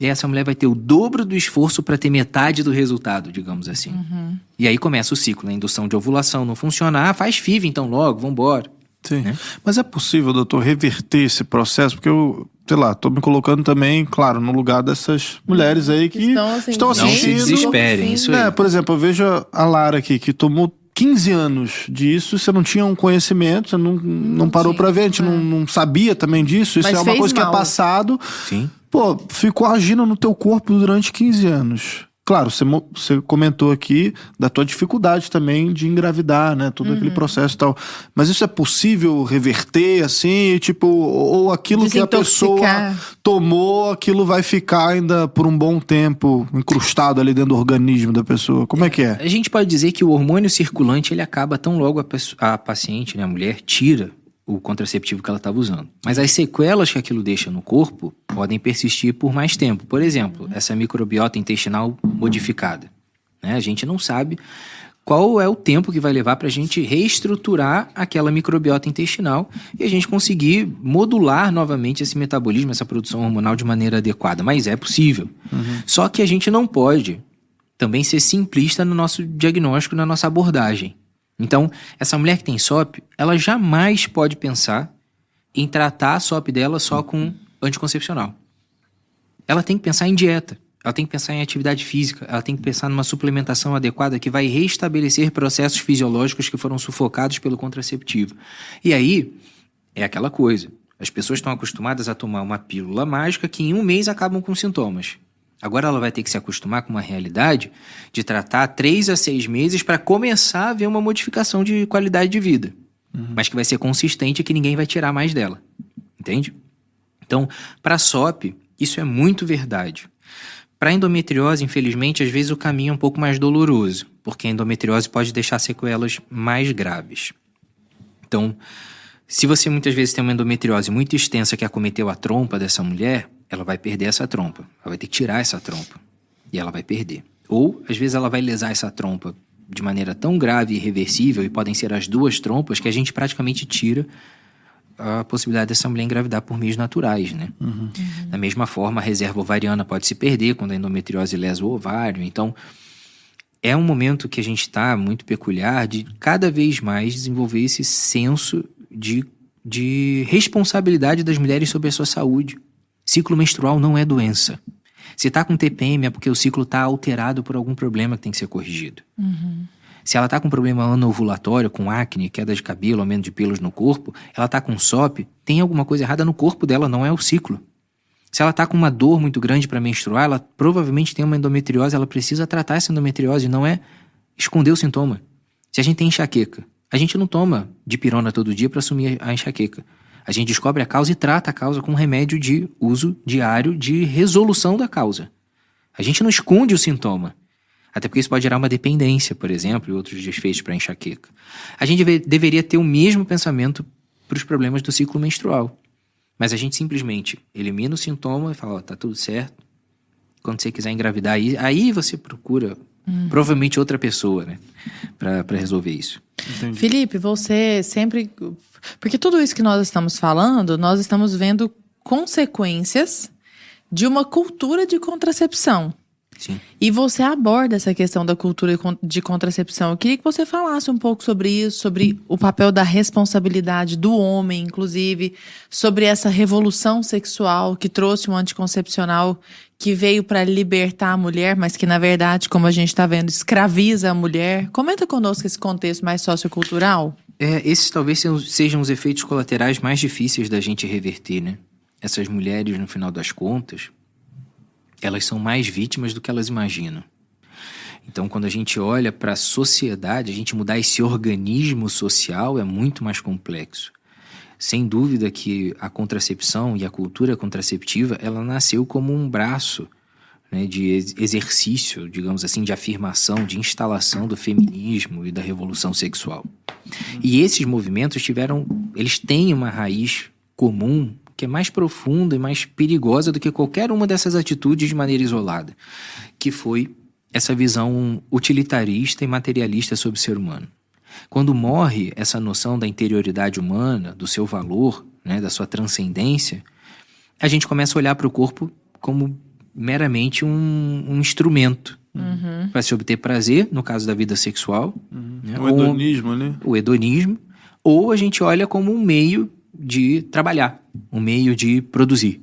E essa mulher vai ter o dobro do esforço para ter metade do resultado, digamos assim. Uhum. E aí começa o ciclo, né? Indução de ovulação não funciona. Ah, faz FIV então logo, vambora. Sim. Né? Mas é possível, doutor, reverter esse processo? Porque eu, sei lá, tô me colocando também, claro, no lugar dessas mulheres aí que estão, assim, estão assistindo. Não se desesperem, isso aí. É, por exemplo, eu vejo a Lara aqui, que tomou 15 anos disso, você não tinha um conhecimento, você não, não, não parou para ver, a gente é. não, não, sabia também disso. Isso Mas é uma coisa mal. que é passado. Sim. Pô, ficou agindo no teu corpo durante 15 anos. Claro, você, você comentou aqui da tua dificuldade também de engravidar, né? Todo uhum. aquele processo e tal. Mas isso é possível reverter, assim? Tipo, ou aquilo que a pessoa tomou, aquilo vai ficar ainda por um bom tempo incrustado ali dentro do organismo da pessoa? Como é que é? A gente pode dizer que o hormônio circulante, ele acaba tão logo a, a paciente, né, a mulher, tira o contraceptivo que ela estava usando. Mas as sequelas que aquilo deixa no corpo podem persistir por mais tempo. Por exemplo, essa microbiota intestinal modificada. Né? A gente não sabe qual é o tempo que vai levar para a gente reestruturar aquela microbiota intestinal e a gente conseguir modular novamente esse metabolismo, essa produção hormonal de maneira adequada. Mas é possível. Uhum. Só que a gente não pode também ser simplista no nosso diagnóstico, na nossa abordagem. Então, essa mulher que tem SOP, ela jamais pode pensar em tratar a SOP dela só com anticoncepcional. Ela tem que pensar em dieta, ela tem que pensar em atividade física, ela tem que pensar numa suplementação adequada que vai restabelecer processos fisiológicos que foram sufocados pelo contraceptivo. E aí, é aquela coisa. As pessoas estão acostumadas a tomar uma pílula mágica que em um mês acabam com sintomas. Agora ela vai ter que se acostumar com uma realidade de tratar três a seis meses para começar a ver uma modificação de qualidade de vida. Uhum. Mas que vai ser consistente e que ninguém vai tirar mais dela. Entende? Então, para a SOP, isso é muito verdade. Para endometriose, infelizmente, às vezes o caminho é um pouco mais doloroso, porque a endometriose pode deixar sequelas mais graves. Então, se você muitas vezes tem uma endometriose muito extensa que acometeu a trompa dessa mulher, ela vai perder essa trompa. Ela vai ter que tirar essa trompa. E ela vai perder. Ou, às vezes, ela vai lesar essa trompa de maneira tão grave e irreversível, e podem ser as duas trompas, que a gente praticamente tira a possibilidade dessa mulher engravidar por meios naturais, né? Uhum. Uhum. Da mesma forma, a reserva ovariana pode se perder quando a endometriose lesa o ovário. Então, é um momento que a gente está muito peculiar de cada vez mais desenvolver esse senso de, de responsabilidade das mulheres sobre a sua saúde. Ciclo menstrual não é doença. Se está com TPM é porque o ciclo está alterado por algum problema que tem que ser corrigido. Uhum. Se ela está com problema anovulatório, com acne, queda de cabelo, aumento de pelos no corpo, ela está com SOP, tem alguma coisa errada no corpo dela, não é o ciclo. Se ela está com uma dor muito grande para menstruar, ela provavelmente tem uma endometriose, ela precisa tratar essa endometriose, não é esconder o sintoma. Se a gente tem enxaqueca, a gente não toma dipirona todo dia para assumir a enxaqueca. A gente descobre a causa e trata a causa com um remédio de uso diário de resolução da causa. A gente não esconde o sintoma. Até porque isso pode gerar uma dependência, por exemplo, e outros desfechos para enxaqueca. A gente deve, deveria ter o mesmo pensamento para os problemas do ciclo menstrual. Mas a gente simplesmente elimina o sintoma e fala: ó, tá tudo certo. Quando você quiser engravidar, aí, aí você procura hum. provavelmente outra pessoa, né, para resolver isso. Entendi. Felipe, você sempre porque tudo isso que nós estamos falando, nós estamos vendo consequências de uma cultura de contracepção. Sim. E você aborda essa questão da cultura de contracepção. Eu queria que você falasse um pouco sobre isso, sobre o papel da responsabilidade do homem, inclusive, sobre essa revolução sexual que trouxe um anticoncepcional que veio para libertar a mulher, mas que, na verdade, como a gente está vendo, escraviza a mulher. Comenta conosco esse contexto mais sociocultural. É, esses talvez sejam os efeitos colaterais mais difíceis da gente reverter, né? Essas mulheres, no final das contas, elas são mais vítimas do que elas imaginam. Então, quando a gente olha para a sociedade, a gente mudar esse organismo social é muito mais complexo. Sem dúvida que a contracepção e a cultura contraceptiva, ela nasceu como um braço né, de exercício, digamos assim, de afirmação, de instalação do feminismo e da revolução sexual. E esses movimentos tiveram, eles têm uma raiz comum que é mais profunda e mais perigosa do que qualquer uma dessas atitudes de maneira isolada, que foi essa visão utilitarista e materialista sobre o ser humano. Quando morre essa noção da interioridade humana, do seu valor, né, da sua transcendência, a gente começa a olhar para o corpo como meramente um, um instrumento uhum. para se obter prazer, no caso da vida sexual. Uhum. Né, o hedonismo, né? O hedonismo. Ou a gente olha como um meio de trabalhar, um meio de produzir.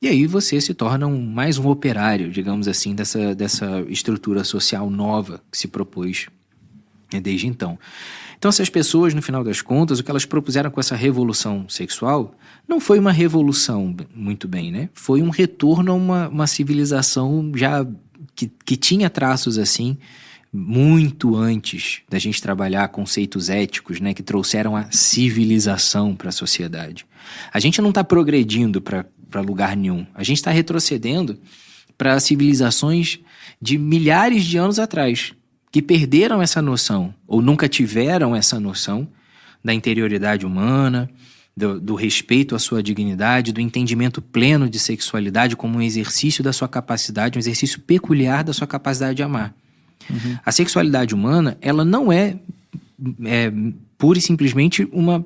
E aí você se torna um, mais um operário, digamos assim, dessa, dessa estrutura social nova que se propôs né, desde então. Então, essas pessoas, no final das contas, o que elas propuseram com essa revolução sexual não foi uma revolução, muito bem, né? Foi um retorno a uma, uma civilização já que, que tinha traços assim muito antes da gente trabalhar conceitos éticos, né, que trouxeram a civilização para a sociedade. A gente não está progredindo para lugar nenhum. A gente está retrocedendo para civilizações de milhares de anos atrás, que perderam essa noção, ou nunca tiveram essa noção da interioridade humana, do, do, respeito à sua dignidade, do entendimento pleno de sexualidade como um exercício da sua capacidade, um exercício peculiar da sua capacidade de amar. Uhum. A sexualidade humana, ela não é, é pura e simplesmente uma,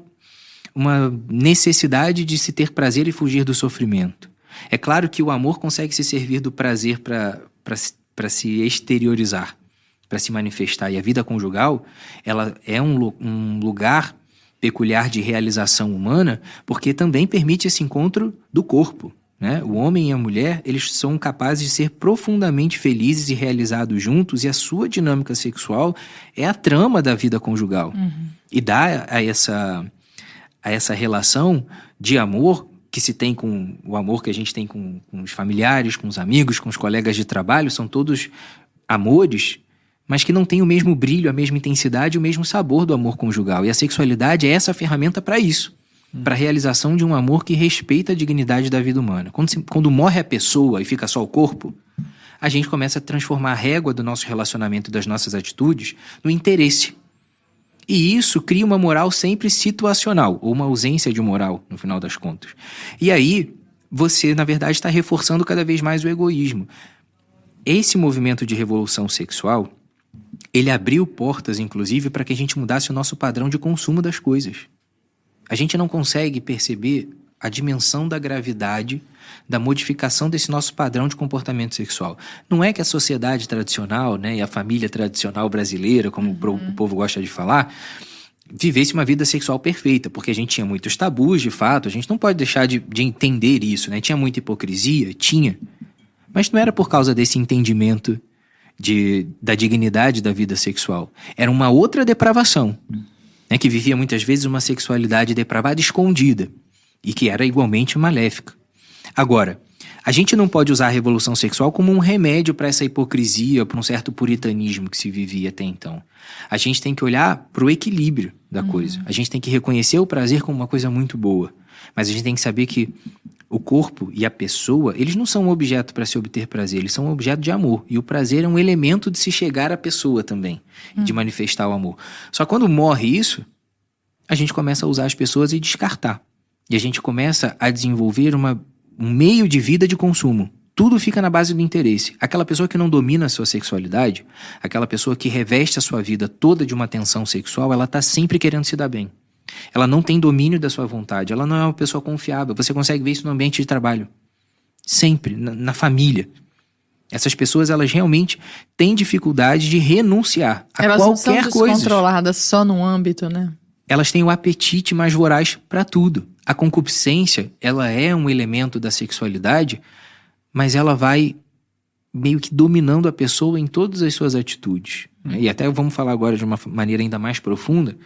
uma necessidade de se ter prazer e fugir do sofrimento. É claro que o amor consegue se servir do prazer para se exteriorizar, para se manifestar. E a vida conjugal, ela é um, um lugar peculiar de realização humana, porque também permite esse encontro do corpo. Né? O homem e a mulher, eles são capazes de ser profundamente felizes e realizados juntos, e a sua dinâmica sexual é a trama da vida conjugal. Uhum. E dá a essa, a essa relação de amor que se tem com o amor que a gente tem com, com os familiares, com os amigos, com os colegas de trabalho, são todos amores, mas que não têm o mesmo brilho, a mesma intensidade, o mesmo sabor do amor conjugal. E a sexualidade é essa ferramenta para isso para a realização de um amor que respeita a dignidade da vida humana. Quando, se, quando morre a pessoa e fica só o corpo, a gente começa a transformar a régua do nosso relacionamento e das nossas atitudes no interesse. E isso cria uma moral sempre situacional, ou uma ausência de moral, no final das contas. E aí, você, na verdade, está reforçando cada vez mais o egoísmo. Esse movimento de revolução sexual, ele abriu portas, inclusive, para que a gente mudasse o nosso padrão de consumo das coisas. A gente não consegue perceber a dimensão da gravidade da modificação desse nosso padrão de comportamento sexual. Não é que a sociedade tradicional, né, e a família tradicional brasileira, como uhum. o povo gosta de falar, vivesse uma vida sexual perfeita, porque a gente tinha muitos tabus, de fato, a gente não pode deixar de, de entender isso, né? Tinha muita hipocrisia, tinha, mas não era por causa desse entendimento de, da dignidade da vida sexual. Era uma outra depravação né, que vivia muitas vezes uma sexualidade depravada escondida e que era igualmente maléfica. Agora, a gente não pode usar a revolução sexual como um remédio para essa hipocrisia, para um certo puritanismo que se vivia até então. A gente tem que olhar para o equilíbrio da uhum. coisa. A gente tem que reconhecer o prazer como uma coisa muito boa. Mas a gente tem que saber que o corpo e a pessoa, eles não são um objeto para se obter prazer, eles são um objeto de amor. E o prazer é um elemento de se chegar à pessoa também, hum. de manifestar o amor. Só quando morre isso, a gente começa a usar as pessoas e descartar. E a gente começa a desenvolver uma, um meio de vida de consumo. Tudo fica na base do interesse. Aquela pessoa que não domina a sua sexualidade, aquela pessoa que reveste a sua vida toda de uma tensão sexual, ela está sempre querendo se dar bem. Ela não tem domínio da sua vontade, ela não é uma pessoa confiável. Você consegue ver isso no ambiente de trabalho. Sempre, na, na família. Essas pessoas, elas realmente têm dificuldade de renunciar a Elas não são qualquer coisa. descontroladas só num âmbito, né? Elas têm o apetite mais voraz para tudo. A concupiscência, ela é um elemento da sexualidade, mas ela vai meio que dominando a pessoa em todas as suas atitudes. E até vamos falar agora de uma maneira ainda mais profunda.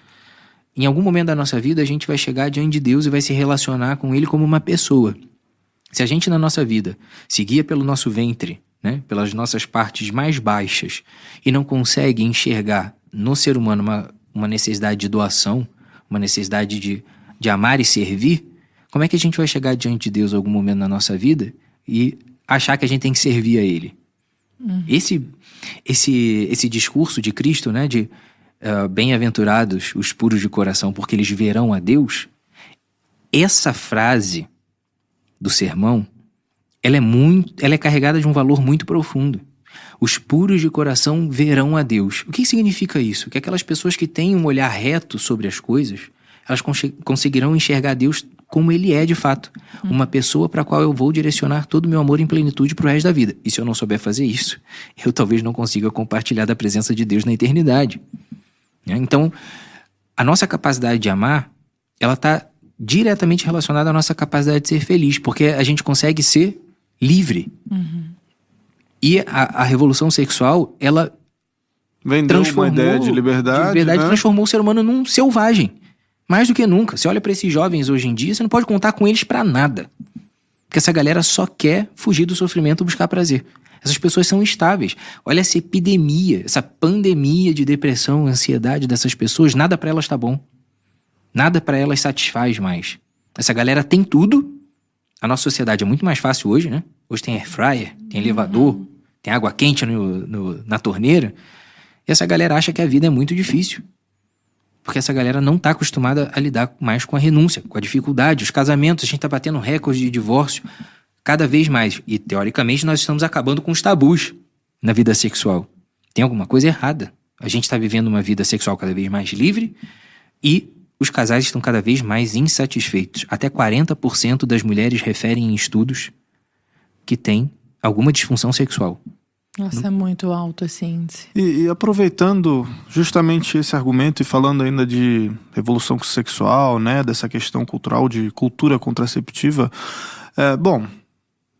Em algum momento da nossa vida, a gente vai chegar diante de Deus e vai se relacionar com Ele como uma pessoa. Se a gente na nossa vida se guia pelo nosso ventre, né, pelas nossas partes mais baixas, e não consegue enxergar no ser humano uma, uma necessidade de doação, uma necessidade de, de amar e servir, como é que a gente vai chegar diante de Deus em algum momento na nossa vida e achar que a gente tem que servir a Ele? Esse, esse, esse discurso de Cristo, né, de ah, bem-aventurados os puros de coração, porque eles verão a Deus, essa frase do sermão, ela é muito, ela é carregada de um valor muito profundo. Os puros de coração verão a Deus. O que significa isso? Que aquelas pessoas que têm um olhar reto sobre as coisas, elas conche- conseguirão enxergar Deus como ele é de fato. Uma pessoa para a qual eu vou direcionar todo o meu amor em plenitude pro resto da vida. E se eu não souber fazer isso, eu talvez não consiga compartilhar da presença de Deus na eternidade. Né? Então, a nossa capacidade de amar, ela está diretamente relacionada à nossa capacidade de ser feliz, porque a gente consegue ser livre. E a, a revolução sexual, ela Vendeu uma transformou ideia de liberdade. de liberdade né? transformou o ser humano num selvagem. Mais do que nunca. Você olha para esses jovens hoje em dia, você não pode contar com eles para nada. Porque essa galera só quer fugir do sofrimento e buscar prazer. Essas pessoas são instáveis. Olha essa epidemia, essa pandemia de depressão, ansiedade dessas pessoas, nada para elas tá bom. Nada para elas satisfaz mais. Essa galera tem tudo. A nossa sociedade é muito mais fácil hoje, né? Hoje tem air fryer, tem elevador, tem água quente no- no- na torneira. E essa galera acha que a vida é muito difícil. Porque essa galera não está acostumada a lidar mais com a renúncia, com a dificuldade. Os casamentos, a gente está batendo recorde de divórcio cada vez mais. E, teoricamente, nós estamos acabando com os tabus na vida sexual. Tem alguma coisa errada. A gente está vivendo uma vida sexual cada vez mais livre e os casais estão cada vez mais insatisfeitos. Até 40% das mulheres referem em estudos que têm alguma disfunção sexual. Nossa, é muito alto esse índice. E, e aproveitando justamente esse argumento e falando ainda de revolução sexual, né, dessa questão cultural de cultura contraceptiva, é, bom,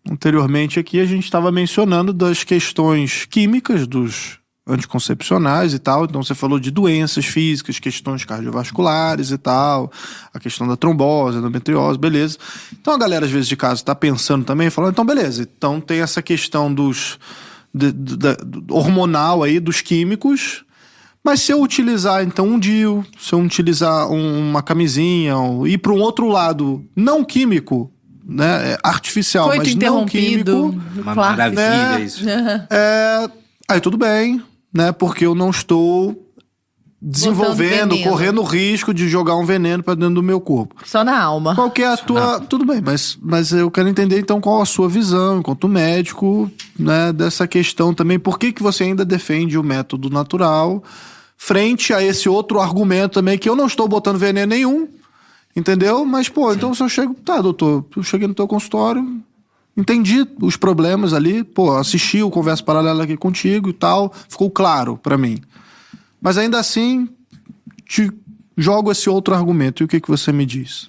anteriormente aqui a gente estava mencionando das questões químicas dos anticoncepcionais e tal, então você falou de doenças físicas, questões cardiovasculares e tal, a questão da trombose, endometriose, beleza. Então a galera às vezes de casa está pensando também, falando, então beleza, então tem essa questão dos de- de- do hormonal aí dos químicos. Mas se eu utilizar então um DIU, se eu utilizar um- uma camisinha, ou ir para um outro lado não químico, né, é artificial, Coito mas não interrompido. químico, Uma claro. maravilha né? isso. é, aí tudo bem, né? Porque eu não estou desenvolvendo, correndo o risco de jogar um veneno para dentro do meu corpo. Só na alma. Qual que é a tua. Tudo bem, mas, mas eu quero entender então qual a sua visão, enquanto médico, né, dessa questão também. Por que, que você ainda defende o método natural frente a esse outro argumento também, que eu não estou botando veneno nenhum, entendeu? Mas, pô, então se eu chego. Tá, doutor, eu cheguei no teu consultório. Entendi os problemas ali, pô, assisti o Conversa Paralela aqui contigo e tal, ficou claro pra mim. Mas ainda assim, te jogo esse outro argumento. E o que, que você me diz?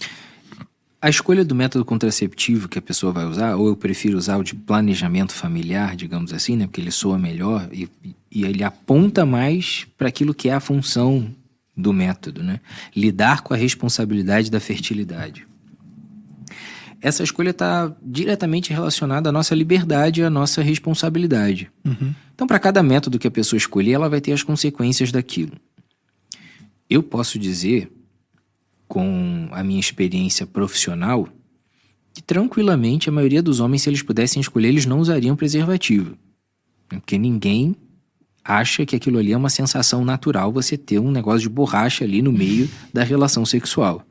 A escolha do método contraceptivo que a pessoa vai usar, ou eu prefiro usar o de planejamento familiar, digamos assim, né? Porque ele soa melhor e, e ele aponta mais para aquilo que é a função do método, né? Lidar com a responsabilidade da fertilidade. Essa escolha está diretamente relacionada à nossa liberdade e à nossa responsabilidade. Então, para cada método que a pessoa escolher, ela vai ter as consequências daquilo. Eu posso dizer com a minha experiência profissional, que tranquilamente a maioria dos homens, se eles pudessem escolher, eles não usariam preservativo. Porque ninguém acha que aquilo ali é uma sensação natural você ter um negócio de borracha ali no meio da relação sexual.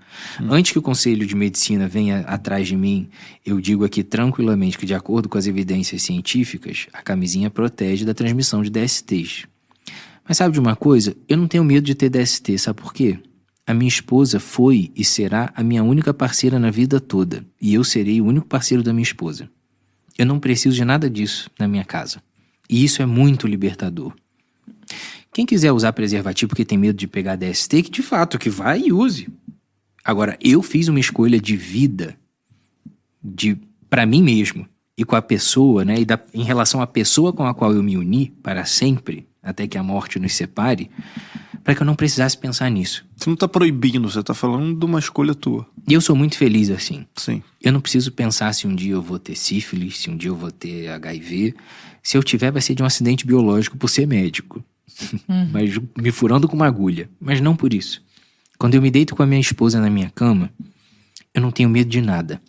Antes que o Conselho de Medicina venha atrás de mim, eu digo aqui tranquilamente que, de acordo com as evidências científicas, a camisinha protege da transmissão de DSTs. Mas sabe de uma coisa? Eu não tenho medo de ter DST, sabe por quê? A minha esposa foi e será a minha única parceira na vida toda. E eu serei o único parceiro da minha esposa. Eu não preciso de nada disso na minha casa. E isso é muito libertador. Quem quiser usar preservativo porque tem medo de pegar DST, que de fato que vai e use. Agora, eu fiz uma escolha de vida de para mim mesmo e com a pessoa, né, e da, em relação à pessoa com a qual eu me uni para sempre, até que a morte nos separe, para que eu não precisasse pensar nisso. Você não tá proibindo, você tá falando de uma escolha tua. E eu sou muito feliz assim. Sim. Eu não preciso pensar se um dia eu vou ter sífilis, se um dia eu vou ter HIV. Se eu tiver, vai ser de um acidente biológico por ser médico. Mas me furando com uma agulha. Mas não por isso. Quando eu me deito com a minha esposa na minha cama, eu não tenho medo de nada.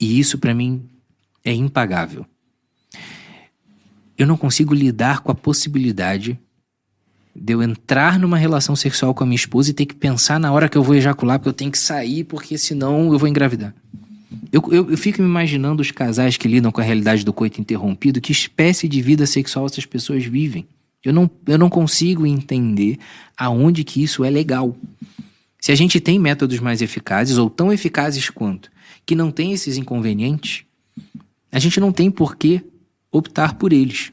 E isso para mim é impagável. Eu não consigo lidar com a possibilidade de eu entrar numa relação sexual com a minha esposa e ter que pensar na hora que eu vou ejacular, porque eu tenho que sair, porque senão eu vou engravidar. Eu, eu, eu, fico me imaginando os casais que lidam com a realidade do coito interrompido, que espécie de vida sexual essas pessoas vivem. Eu não, eu não consigo entender aonde que isso é legal. Se a gente tem métodos mais eficazes, ou tão eficazes quanto, que não tem esses inconvenientes, a gente não tem por que optar por eles.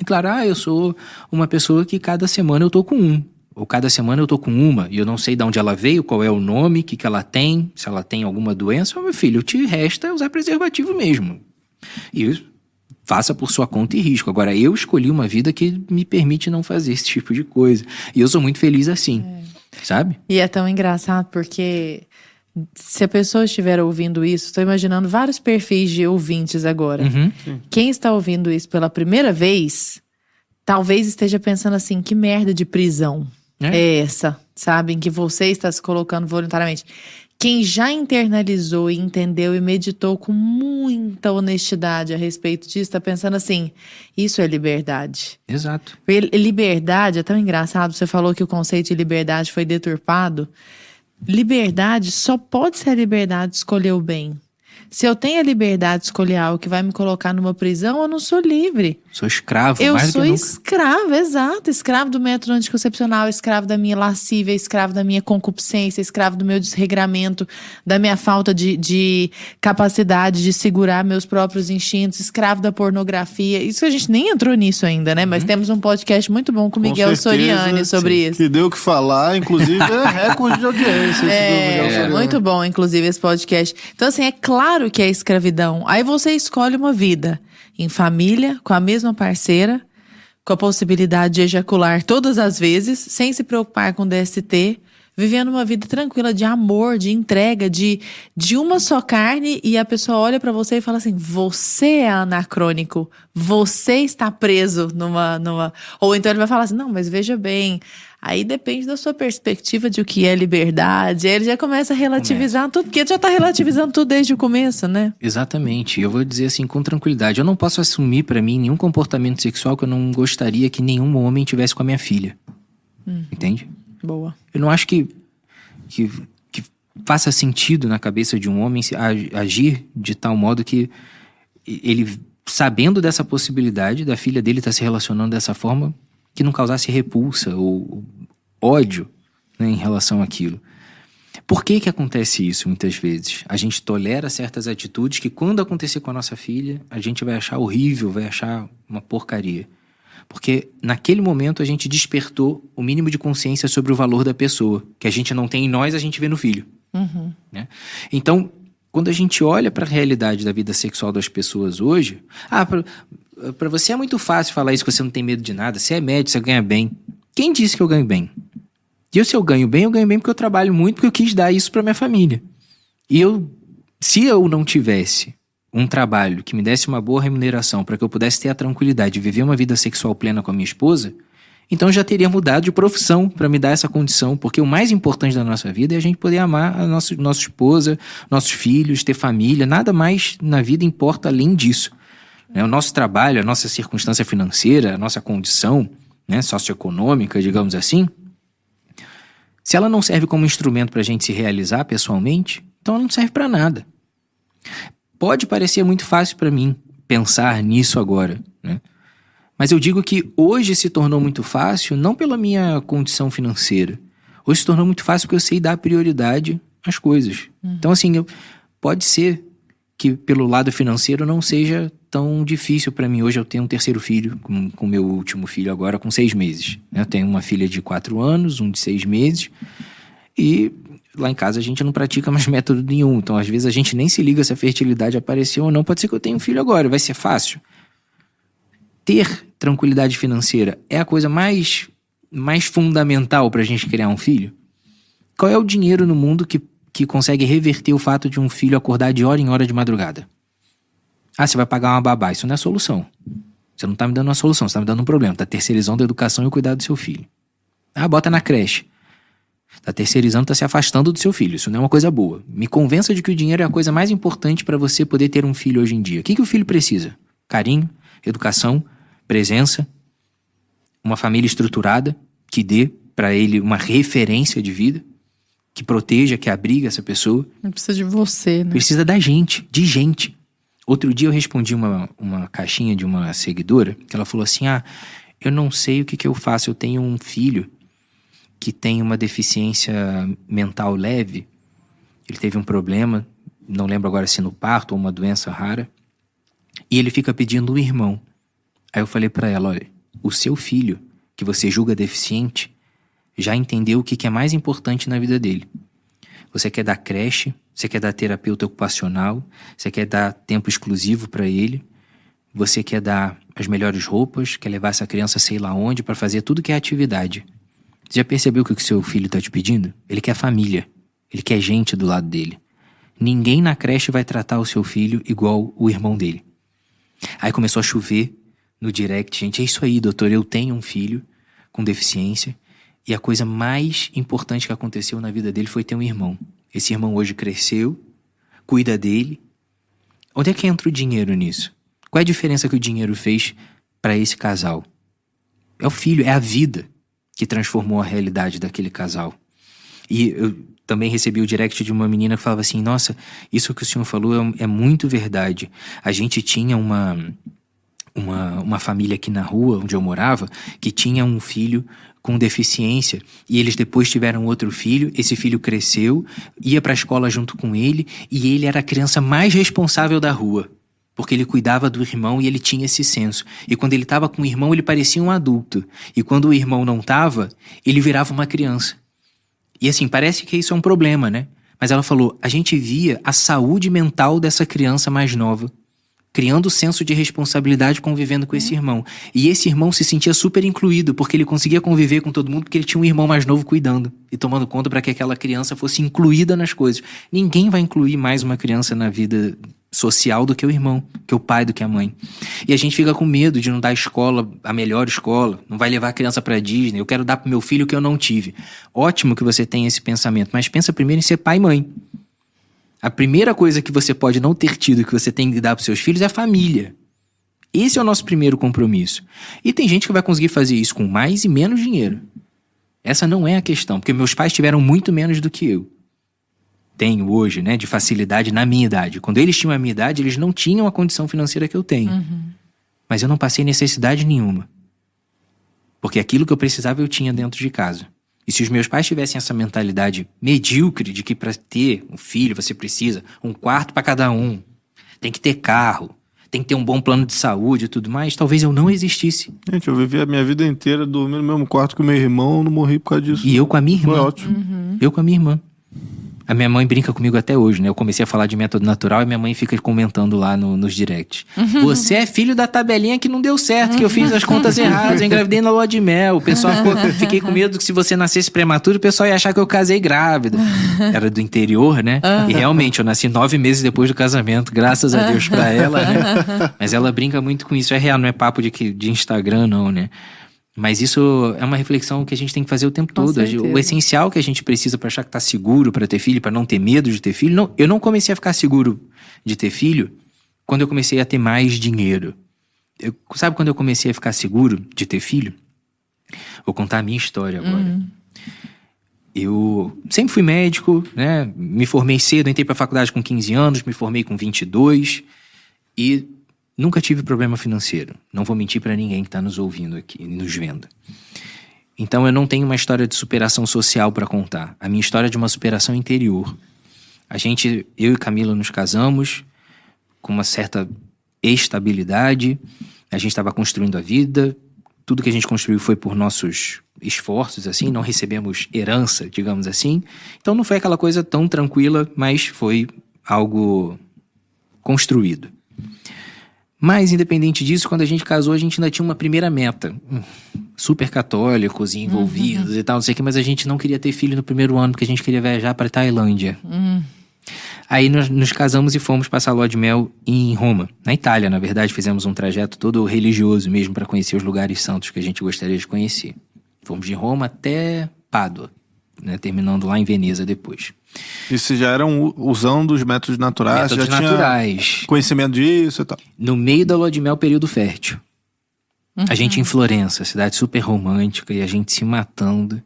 E claro, ah, eu sou uma pessoa que cada semana eu tô com um. Ou cada semana eu tô com uma e eu não sei de onde ela veio, qual é o nome, o que, que ela tem, se ela tem alguma doença. Meu filho, te resta usar preservativo mesmo. E faça por sua conta e risco. Agora, eu escolhi uma vida que me permite não fazer esse tipo de coisa. E eu sou muito feliz assim, é. sabe? E é tão engraçado porque se a pessoa estiver ouvindo isso, estou imaginando vários perfis de ouvintes agora. Uhum. Quem está ouvindo isso pela primeira vez, talvez esteja pensando assim: que merda de prisão é, é essa? Sabe? Em que você está se colocando voluntariamente. Quem já internalizou e entendeu e meditou com muita honestidade a respeito disso, está pensando assim: isso é liberdade. Exato. Liberdade é tão engraçado. Você falou que o conceito de liberdade foi deturpado. Liberdade só pode ser a liberdade de escolher o bem. Se eu tenho a liberdade de escolher algo que vai me colocar numa prisão, eu não sou livre. Sou escravo. Eu mais sou do que escravo, exato. Escravo do método anticoncepcional, escravo da minha lascívia, escravo da minha concupiscência, escravo do meu desregramento, da minha falta de, de capacidade de segurar meus próprios instintos, escravo da pornografia. Isso a gente nem entrou nisso ainda, né? Mas uhum. temos um podcast muito bom com o Miguel certeza, Soriani sobre sim. isso. Que deu o que falar, inclusive é recorde de audiência. É, é muito bom, inclusive, esse podcast. Então, assim, é claro que é escravidão. Aí você escolhe uma vida em família, com a mesma parceira, com a possibilidade de ejacular todas as vezes, sem se preocupar com DST, vivendo uma vida tranquila de amor, de entrega, de, de uma só carne, e a pessoa olha para você e fala assim: você é anacrônico, você está preso numa, numa. Ou então ele vai falar assim: não, mas veja bem, Aí depende da sua perspectiva de o que é liberdade. Aí ele já começa a relativizar começa. tudo, porque ele já está relativizando tudo desde o começo, né? Exatamente. Eu vou dizer assim com tranquilidade. Eu não posso assumir para mim nenhum comportamento sexual que eu não gostaria que nenhum homem tivesse com a minha filha. Hum. Entende? Boa. Eu não acho que, que, que faça sentido na cabeça de um homem agir de tal modo que ele, sabendo dessa possibilidade da filha dele estar tá se relacionando dessa forma, que não causasse repulsa ou ódio né, em relação àquilo. Por que que acontece isso muitas vezes? A gente tolera certas atitudes que quando acontecer com a nossa filha, a gente vai achar horrível, vai achar uma porcaria. Porque naquele momento a gente despertou o mínimo de consciência sobre o valor da pessoa, que a gente não tem em nós, a gente vê no filho. Uhum. Né? Então, quando a gente olha para a realidade da vida sexual das pessoas hoje, ah, para você é muito fácil falar isso que você não tem medo de nada. Você é médico, você ganha bem. Quem disse que eu ganho bem? E eu, se eu ganho bem, eu ganho bem porque eu trabalho muito, porque eu quis dar isso para minha família. E eu, se eu não tivesse um trabalho que me desse uma boa remuneração para que eu pudesse ter a tranquilidade de viver uma vida sexual plena com a minha esposa, então já teria mudado de profissão para me dar essa condição, porque o mais importante da nossa vida é a gente poder amar a nossa, nossa esposa, nossos filhos, ter família, nada mais na vida importa além disso. Né? O nosso trabalho, a nossa circunstância financeira, a nossa condição né, socioeconômica, digamos assim, se ela não serve como instrumento para a gente se realizar pessoalmente, então ela não serve para nada. Pode parecer muito fácil para mim pensar nisso agora, né? Mas eu digo que hoje se tornou muito fácil não pela minha condição financeira. Hoje se tornou muito fácil porque eu sei dar prioridade às coisas. Uhum. Então, assim, eu, pode ser que pelo lado financeiro não seja tão difícil para mim. Hoje eu tenho um terceiro filho, com o meu último filho agora com seis meses. Eu tenho uma filha de quatro anos, um de seis meses. E lá em casa a gente não pratica mais método nenhum. Então, às vezes, a gente nem se liga se a fertilidade apareceu ou não. Pode ser que eu tenha um filho agora, vai ser fácil. Ter tranquilidade financeira é a coisa mais, mais fundamental para a gente criar um filho? Qual é o dinheiro no mundo que que consegue reverter o fato de um filho acordar de hora em hora de madrugada. Ah, você vai pagar uma babá. Isso não é solução. Você não está me dando uma solução, você está me dando um problema. Está terceirizando a educação e o cuidado do seu filho. Ah, bota na creche. Está terceirizando, está se afastando do seu filho. Isso não é uma coisa boa. Me convença de que o dinheiro é a coisa mais importante para você poder ter um filho hoje em dia. O que, que o filho precisa? Carinho, educação, presença, uma família estruturada que dê para ele uma referência de vida que proteja, que abriga essa pessoa. Não precisa de você, né? Precisa da gente, de gente. Outro dia eu respondi uma, uma caixinha de uma seguidora que ela falou assim: Ah, eu não sei o que, que eu faço. Eu tenho um filho que tem uma deficiência mental leve. Ele teve um problema, não lembro agora se no parto ou uma doença rara. E ele fica pedindo um irmão. Aí eu falei para ela: Olha, o seu filho, que você julga deficiente, já entendeu o que é mais importante na vida dele. Você quer dar creche, você quer dar terapeuta ocupacional, você quer dar tempo exclusivo para ele, você quer dar as melhores roupas, quer levar essa criança sei lá onde para fazer tudo que é atividade. Você já percebeu o que o seu filho está te pedindo? Ele quer família, ele quer gente do lado dele. Ninguém na creche vai tratar o seu filho igual o irmão dele. Aí começou a chover no direct, gente, é isso aí, doutor, eu tenho um filho com deficiência e a coisa mais importante que aconteceu na vida dele foi ter um irmão. Esse irmão hoje cresceu, cuida dele. Onde é que entra o dinheiro nisso? Qual é a diferença que o dinheiro fez para esse casal? É o filho, é a vida que transformou a realidade daquele casal. E eu também recebi o direct de uma menina que falava assim: Nossa, isso que o senhor falou é, é muito verdade. A gente tinha uma, uma, uma família aqui na rua onde eu morava que tinha um filho com deficiência e eles depois tiveram outro filho. Esse filho cresceu, ia para a escola junto com ele e ele era a criança mais responsável da rua. Porque ele cuidava do irmão e ele tinha esse senso. E quando ele estava com o irmão, ele parecia um adulto. E quando o irmão não estava, ele virava uma criança. E assim, parece que isso é um problema, né? Mas ela falou: a gente via a saúde mental dessa criança mais nova criando senso de responsabilidade convivendo com esse irmão. E esse irmão se sentia super incluído, porque ele conseguia conviver com todo mundo, porque ele tinha um irmão mais novo cuidando e tomando conta para que aquela criança fosse incluída nas coisas. Ninguém vai incluir mais uma criança na vida social do que o irmão, que o pai, do que a mãe. E a gente fica com medo de não dar a escola, a melhor escola, não vai levar a criança para Disney, eu quero dar pro meu filho o que eu não tive. Ótimo que você tenha esse pensamento, mas pensa primeiro em ser pai e mãe. A primeira coisa que você pode não ter tido que você tem que dar para seus filhos é a família. Esse é o nosso primeiro compromisso. E tem gente que vai conseguir fazer isso com mais e menos dinheiro. Essa não é a questão, porque meus pais tiveram muito menos do que eu. Tenho hoje, né, de facilidade na minha idade. Quando eles tinham a minha idade, eles não tinham a condição financeira que eu tenho. Uhum. Mas eu não passei necessidade nenhuma. Porque aquilo que eu precisava eu tinha dentro de casa. E se os meus pais tivessem essa mentalidade medíocre de que para ter um filho você precisa um quarto para cada um, tem que ter carro, tem que ter um bom plano de saúde e tudo mais, talvez eu não existisse. Gente, eu vivi a minha vida inteira dormindo no mesmo quarto que o meu irmão, não morri por causa disso. E eu com a minha irmã. Foi ótimo. Uhum. Eu com a minha irmã. A minha mãe brinca comigo até hoje, né? Eu comecei a falar de método natural e minha mãe fica comentando lá no, nos directs. Uhum. Você é filho da tabelinha que não deu certo, que eu fiz as contas erradas, eu engravidei na lua de mel. O pessoal ficou, fiquei com medo que se você nascesse prematuro, o pessoal ia achar que eu casei grávida. Era do interior, né? E realmente, eu nasci nove meses depois do casamento, graças a Deus pra ela, né? Mas ela brinca muito com isso. É real, não é papo de, que, de Instagram, não, né? Mas isso é uma reflexão que a gente tem que fazer o tempo Com todo. Certeza. O essencial que a gente precisa para achar que tá seguro para ter filho, para não ter medo de ter filho. Não, eu não comecei a ficar seguro de ter filho quando eu comecei a ter mais dinheiro. Eu, sabe quando eu comecei a ficar seguro de ter filho? Vou contar a minha história agora. Uhum. Eu sempre fui médico, né? Me formei cedo, entrei para a faculdade com 15 anos, me formei com 22 e Nunca tive problema financeiro. Não vou mentir para ninguém que está nos ouvindo aqui, nos vendo. Então eu não tenho uma história de superação social para contar. A minha história é de uma superação interior. A gente, eu e Camila nos casamos, com uma certa estabilidade, a gente estava construindo a vida, tudo que a gente construiu foi por nossos esforços, assim, não recebemos herança, digamos assim. Então não foi aquela coisa tão tranquila, mas foi algo construído. Mas, independente disso, quando a gente casou, a gente ainda tinha uma primeira meta. Super católicos e envolvidos uhum. e tal, não sei o que, mas a gente não queria ter filho no primeiro ano, porque a gente queria viajar para Tailândia. Uhum. Aí nós nos casamos e fomos passar lua de mel em Roma, na Itália, na verdade. Fizemos um trajeto todo religioso mesmo para conhecer os lugares santos que a gente gostaria de conhecer. Fomos de Roma até Pádua, né, terminando lá em Veneza depois. Isso já eram usando os métodos naturais? Métodos já naturais. conhecimento disso e tal? No meio da lua de mel, período fértil. Uhum. A gente em Florença, cidade super romântica, e a gente se matando,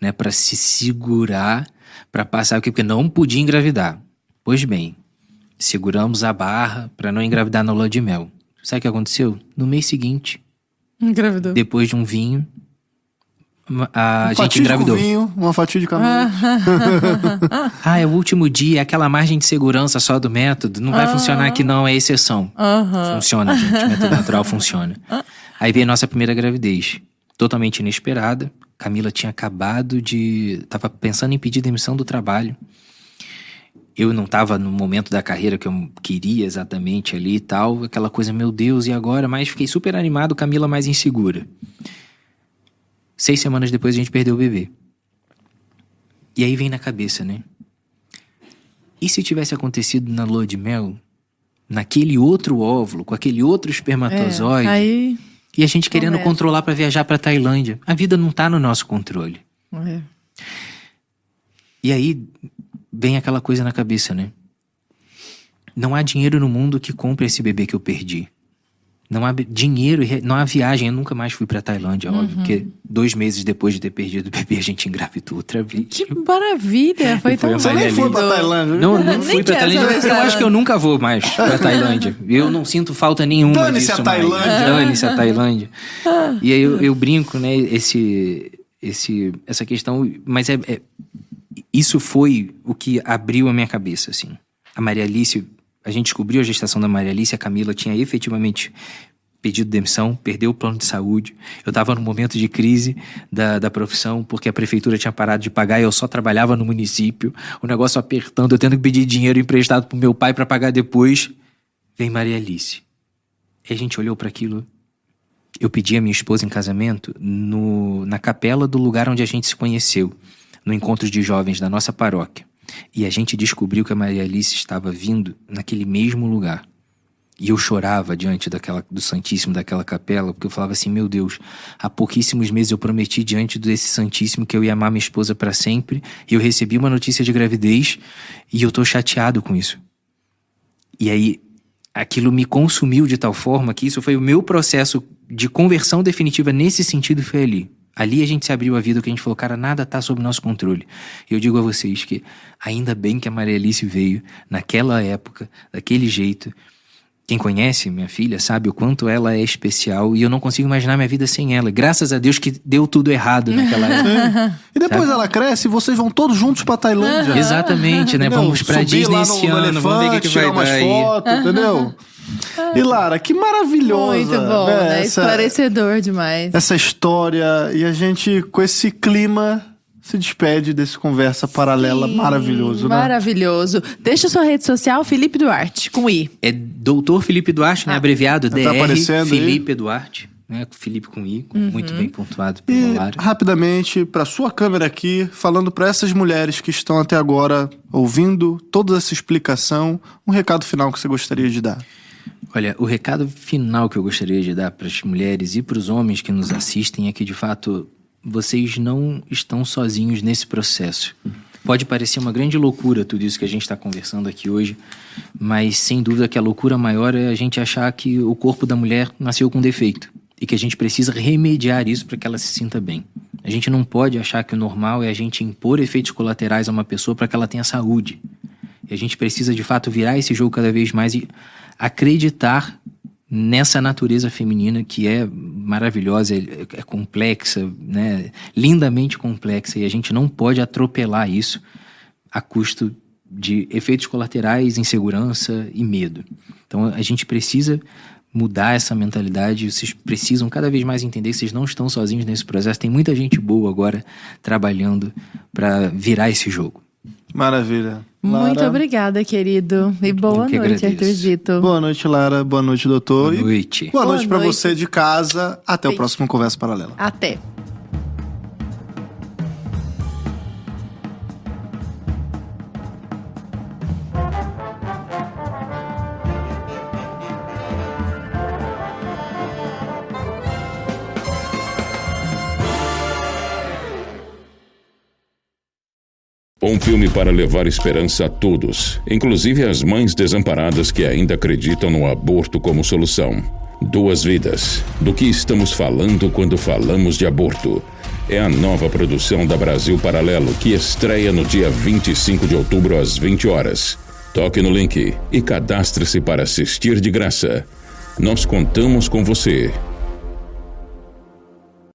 né, para se segurar, para passar o quê? Porque não podia engravidar. Pois bem, seguramos a barra para não engravidar na lua de mel. Sabe o que aconteceu? No mês seguinte, engravidou. Depois de um vinho, a um gente engravidou. Vinho, uma fatia de camarão. ah, é o último dia, aquela margem de segurança só do método. Não vai funcionar aqui, não, é exceção. Funciona, gente. O método natural funciona. Aí veio a nossa primeira gravidez. Totalmente inesperada. Camila tinha acabado de. Tava pensando em pedir demissão do trabalho. Eu não estava no momento da carreira que eu queria exatamente ali e tal. Aquela coisa, meu Deus, e agora? Mas fiquei super animado, Camila mais insegura. Seis semanas depois a gente perdeu o bebê. E aí vem na cabeça, né? E se tivesse acontecido na lua de mel, naquele outro óvulo, com aquele outro espermatozoide, é, aí... e a gente querendo Começa. controlar para viajar para Tailândia? A vida não tá no nosso controle. É. E aí vem aquela coisa na cabeça, né? Não há dinheiro no mundo que compre esse bebê que eu perdi. Não há dinheiro, não há viagem. Eu nunca mais fui pra Tailândia, uhum. óbvio. Porque dois meses depois de ter perdido o bebê, a gente engravidou outra vez. Que maravilha! Foi tão Você nem foi pra Tailândia? Não, não fui pra Tailândia. Eu acho que eu nunca vou mais pra Tailândia. Eu não sinto falta nenhuma Dane-se disso a Tailândia. Dane-se a Tailândia. E aí eu, eu, brinco, né? Esse, esse, essa questão... Mas é, é, isso foi o que abriu a minha cabeça, assim. A Maria Alice a gente descobriu a gestação da Maria Alice, a Camila tinha efetivamente pedido demissão, perdeu o plano de saúde. Eu estava num momento de crise da, da profissão, porque a prefeitura tinha parado de pagar e eu só trabalhava no município. O negócio apertando, eu tendo que pedir dinheiro emprestado pro meu pai para pagar depois. Vem Maria Alice. E a gente olhou para aquilo. Eu pedi a minha esposa em casamento no, na capela do lugar onde a gente se conheceu, no encontro de jovens da nossa paróquia. E a gente descobriu que a Maria Alice estava vindo naquele mesmo lugar. E eu chorava diante daquela, do Santíssimo daquela capela, porque eu falava assim: meu Deus, há pouquíssimos meses eu prometi diante desse Santíssimo que eu ia amar minha esposa para sempre, e eu recebi uma notícia de gravidez, e eu tô chateado com isso. E aí, aquilo me consumiu de tal forma que isso foi o meu processo de conversão definitiva nesse sentido, foi ali. Ali a gente se abriu a vida, que a gente falou, cara, nada tá sob nosso controle. E eu digo a vocês que ainda bem que a Maria Alice veio naquela época, daquele jeito. Quem conhece minha filha sabe o quanto ela é especial e eu não consigo imaginar minha vida sem ela. Graças a Deus que deu tudo errado naquela época. E depois sabe? ela cresce e vocês vão todos juntos pra Tailândia. Exatamente, né? Entendeu? Vamos pra Subir Disney esse ano, vamos ver o que, que vai dar aí. Fotos, entendeu? E Lara, que maravilhosa. Muito bom, né? né? Essa, Esclarecedor demais. Essa história. E a gente, com esse clima, se despede desse conversa paralela Sim, maravilhoso, né? Maravilhoso. Deixa sua rede social, Felipe Duarte, com I. É Doutor Felipe Duarte, né? Ah. Abreviado, DR. Tá aparecendo Felipe aí. Duarte. Né, Felipe com I, uhum. muito bem pontuado pela e, Lara. Rapidamente, para sua câmera aqui, falando para essas mulheres que estão até agora ouvindo toda essa explicação, um recado final que você gostaria de dar. Olha, o recado final que eu gostaria de dar para as mulheres e para os homens que nos assistem é que, de fato, vocês não estão sozinhos nesse processo. Pode parecer uma grande loucura tudo isso que a gente está conversando aqui hoje, mas sem dúvida que a loucura maior é a gente achar que o corpo da mulher nasceu com defeito e que a gente precisa remediar isso para que ela se sinta bem. A gente não pode achar que o normal é a gente impor efeitos colaterais a uma pessoa para que ela tenha saúde. E a gente precisa de fato virar esse jogo cada vez mais e acreditar nessa natureza feminina que é maravilhosa, é, é complexa, né? lindamente complexa, e a gente não pode atropelar isso a custo de efeitos colaterais, insegurança e medo. Então a gente precisa mudar essa mentalidade. Vocês precisam cada vez mais entender que vocês não estão sozinhos nesse processo. Tem muita gente boa agora trabalhando para virar esse jogo. Maravilha. Muito Lara. obrigada, querido. E boa noite, agradeço. Arthurzito. Boa noite, Lara. Boa noite, doutor. Boa E noite. Boa, Boa noite pra noite. você de casa. Até o Beijo. próximo Conversa Paralela. Até. Um filme para levar esperança a todos, inclusive às mães desamparadas que ainda acreditam no aborto como solução. Duas Vidas. Do que estamos falando quando falamos de aborto? É a nova produção da Brasil Paralelo que estreia no dia 25 de outubro às 20 horas. Toque no link e cadastre-se para assistir de graça. Nós contamos com você.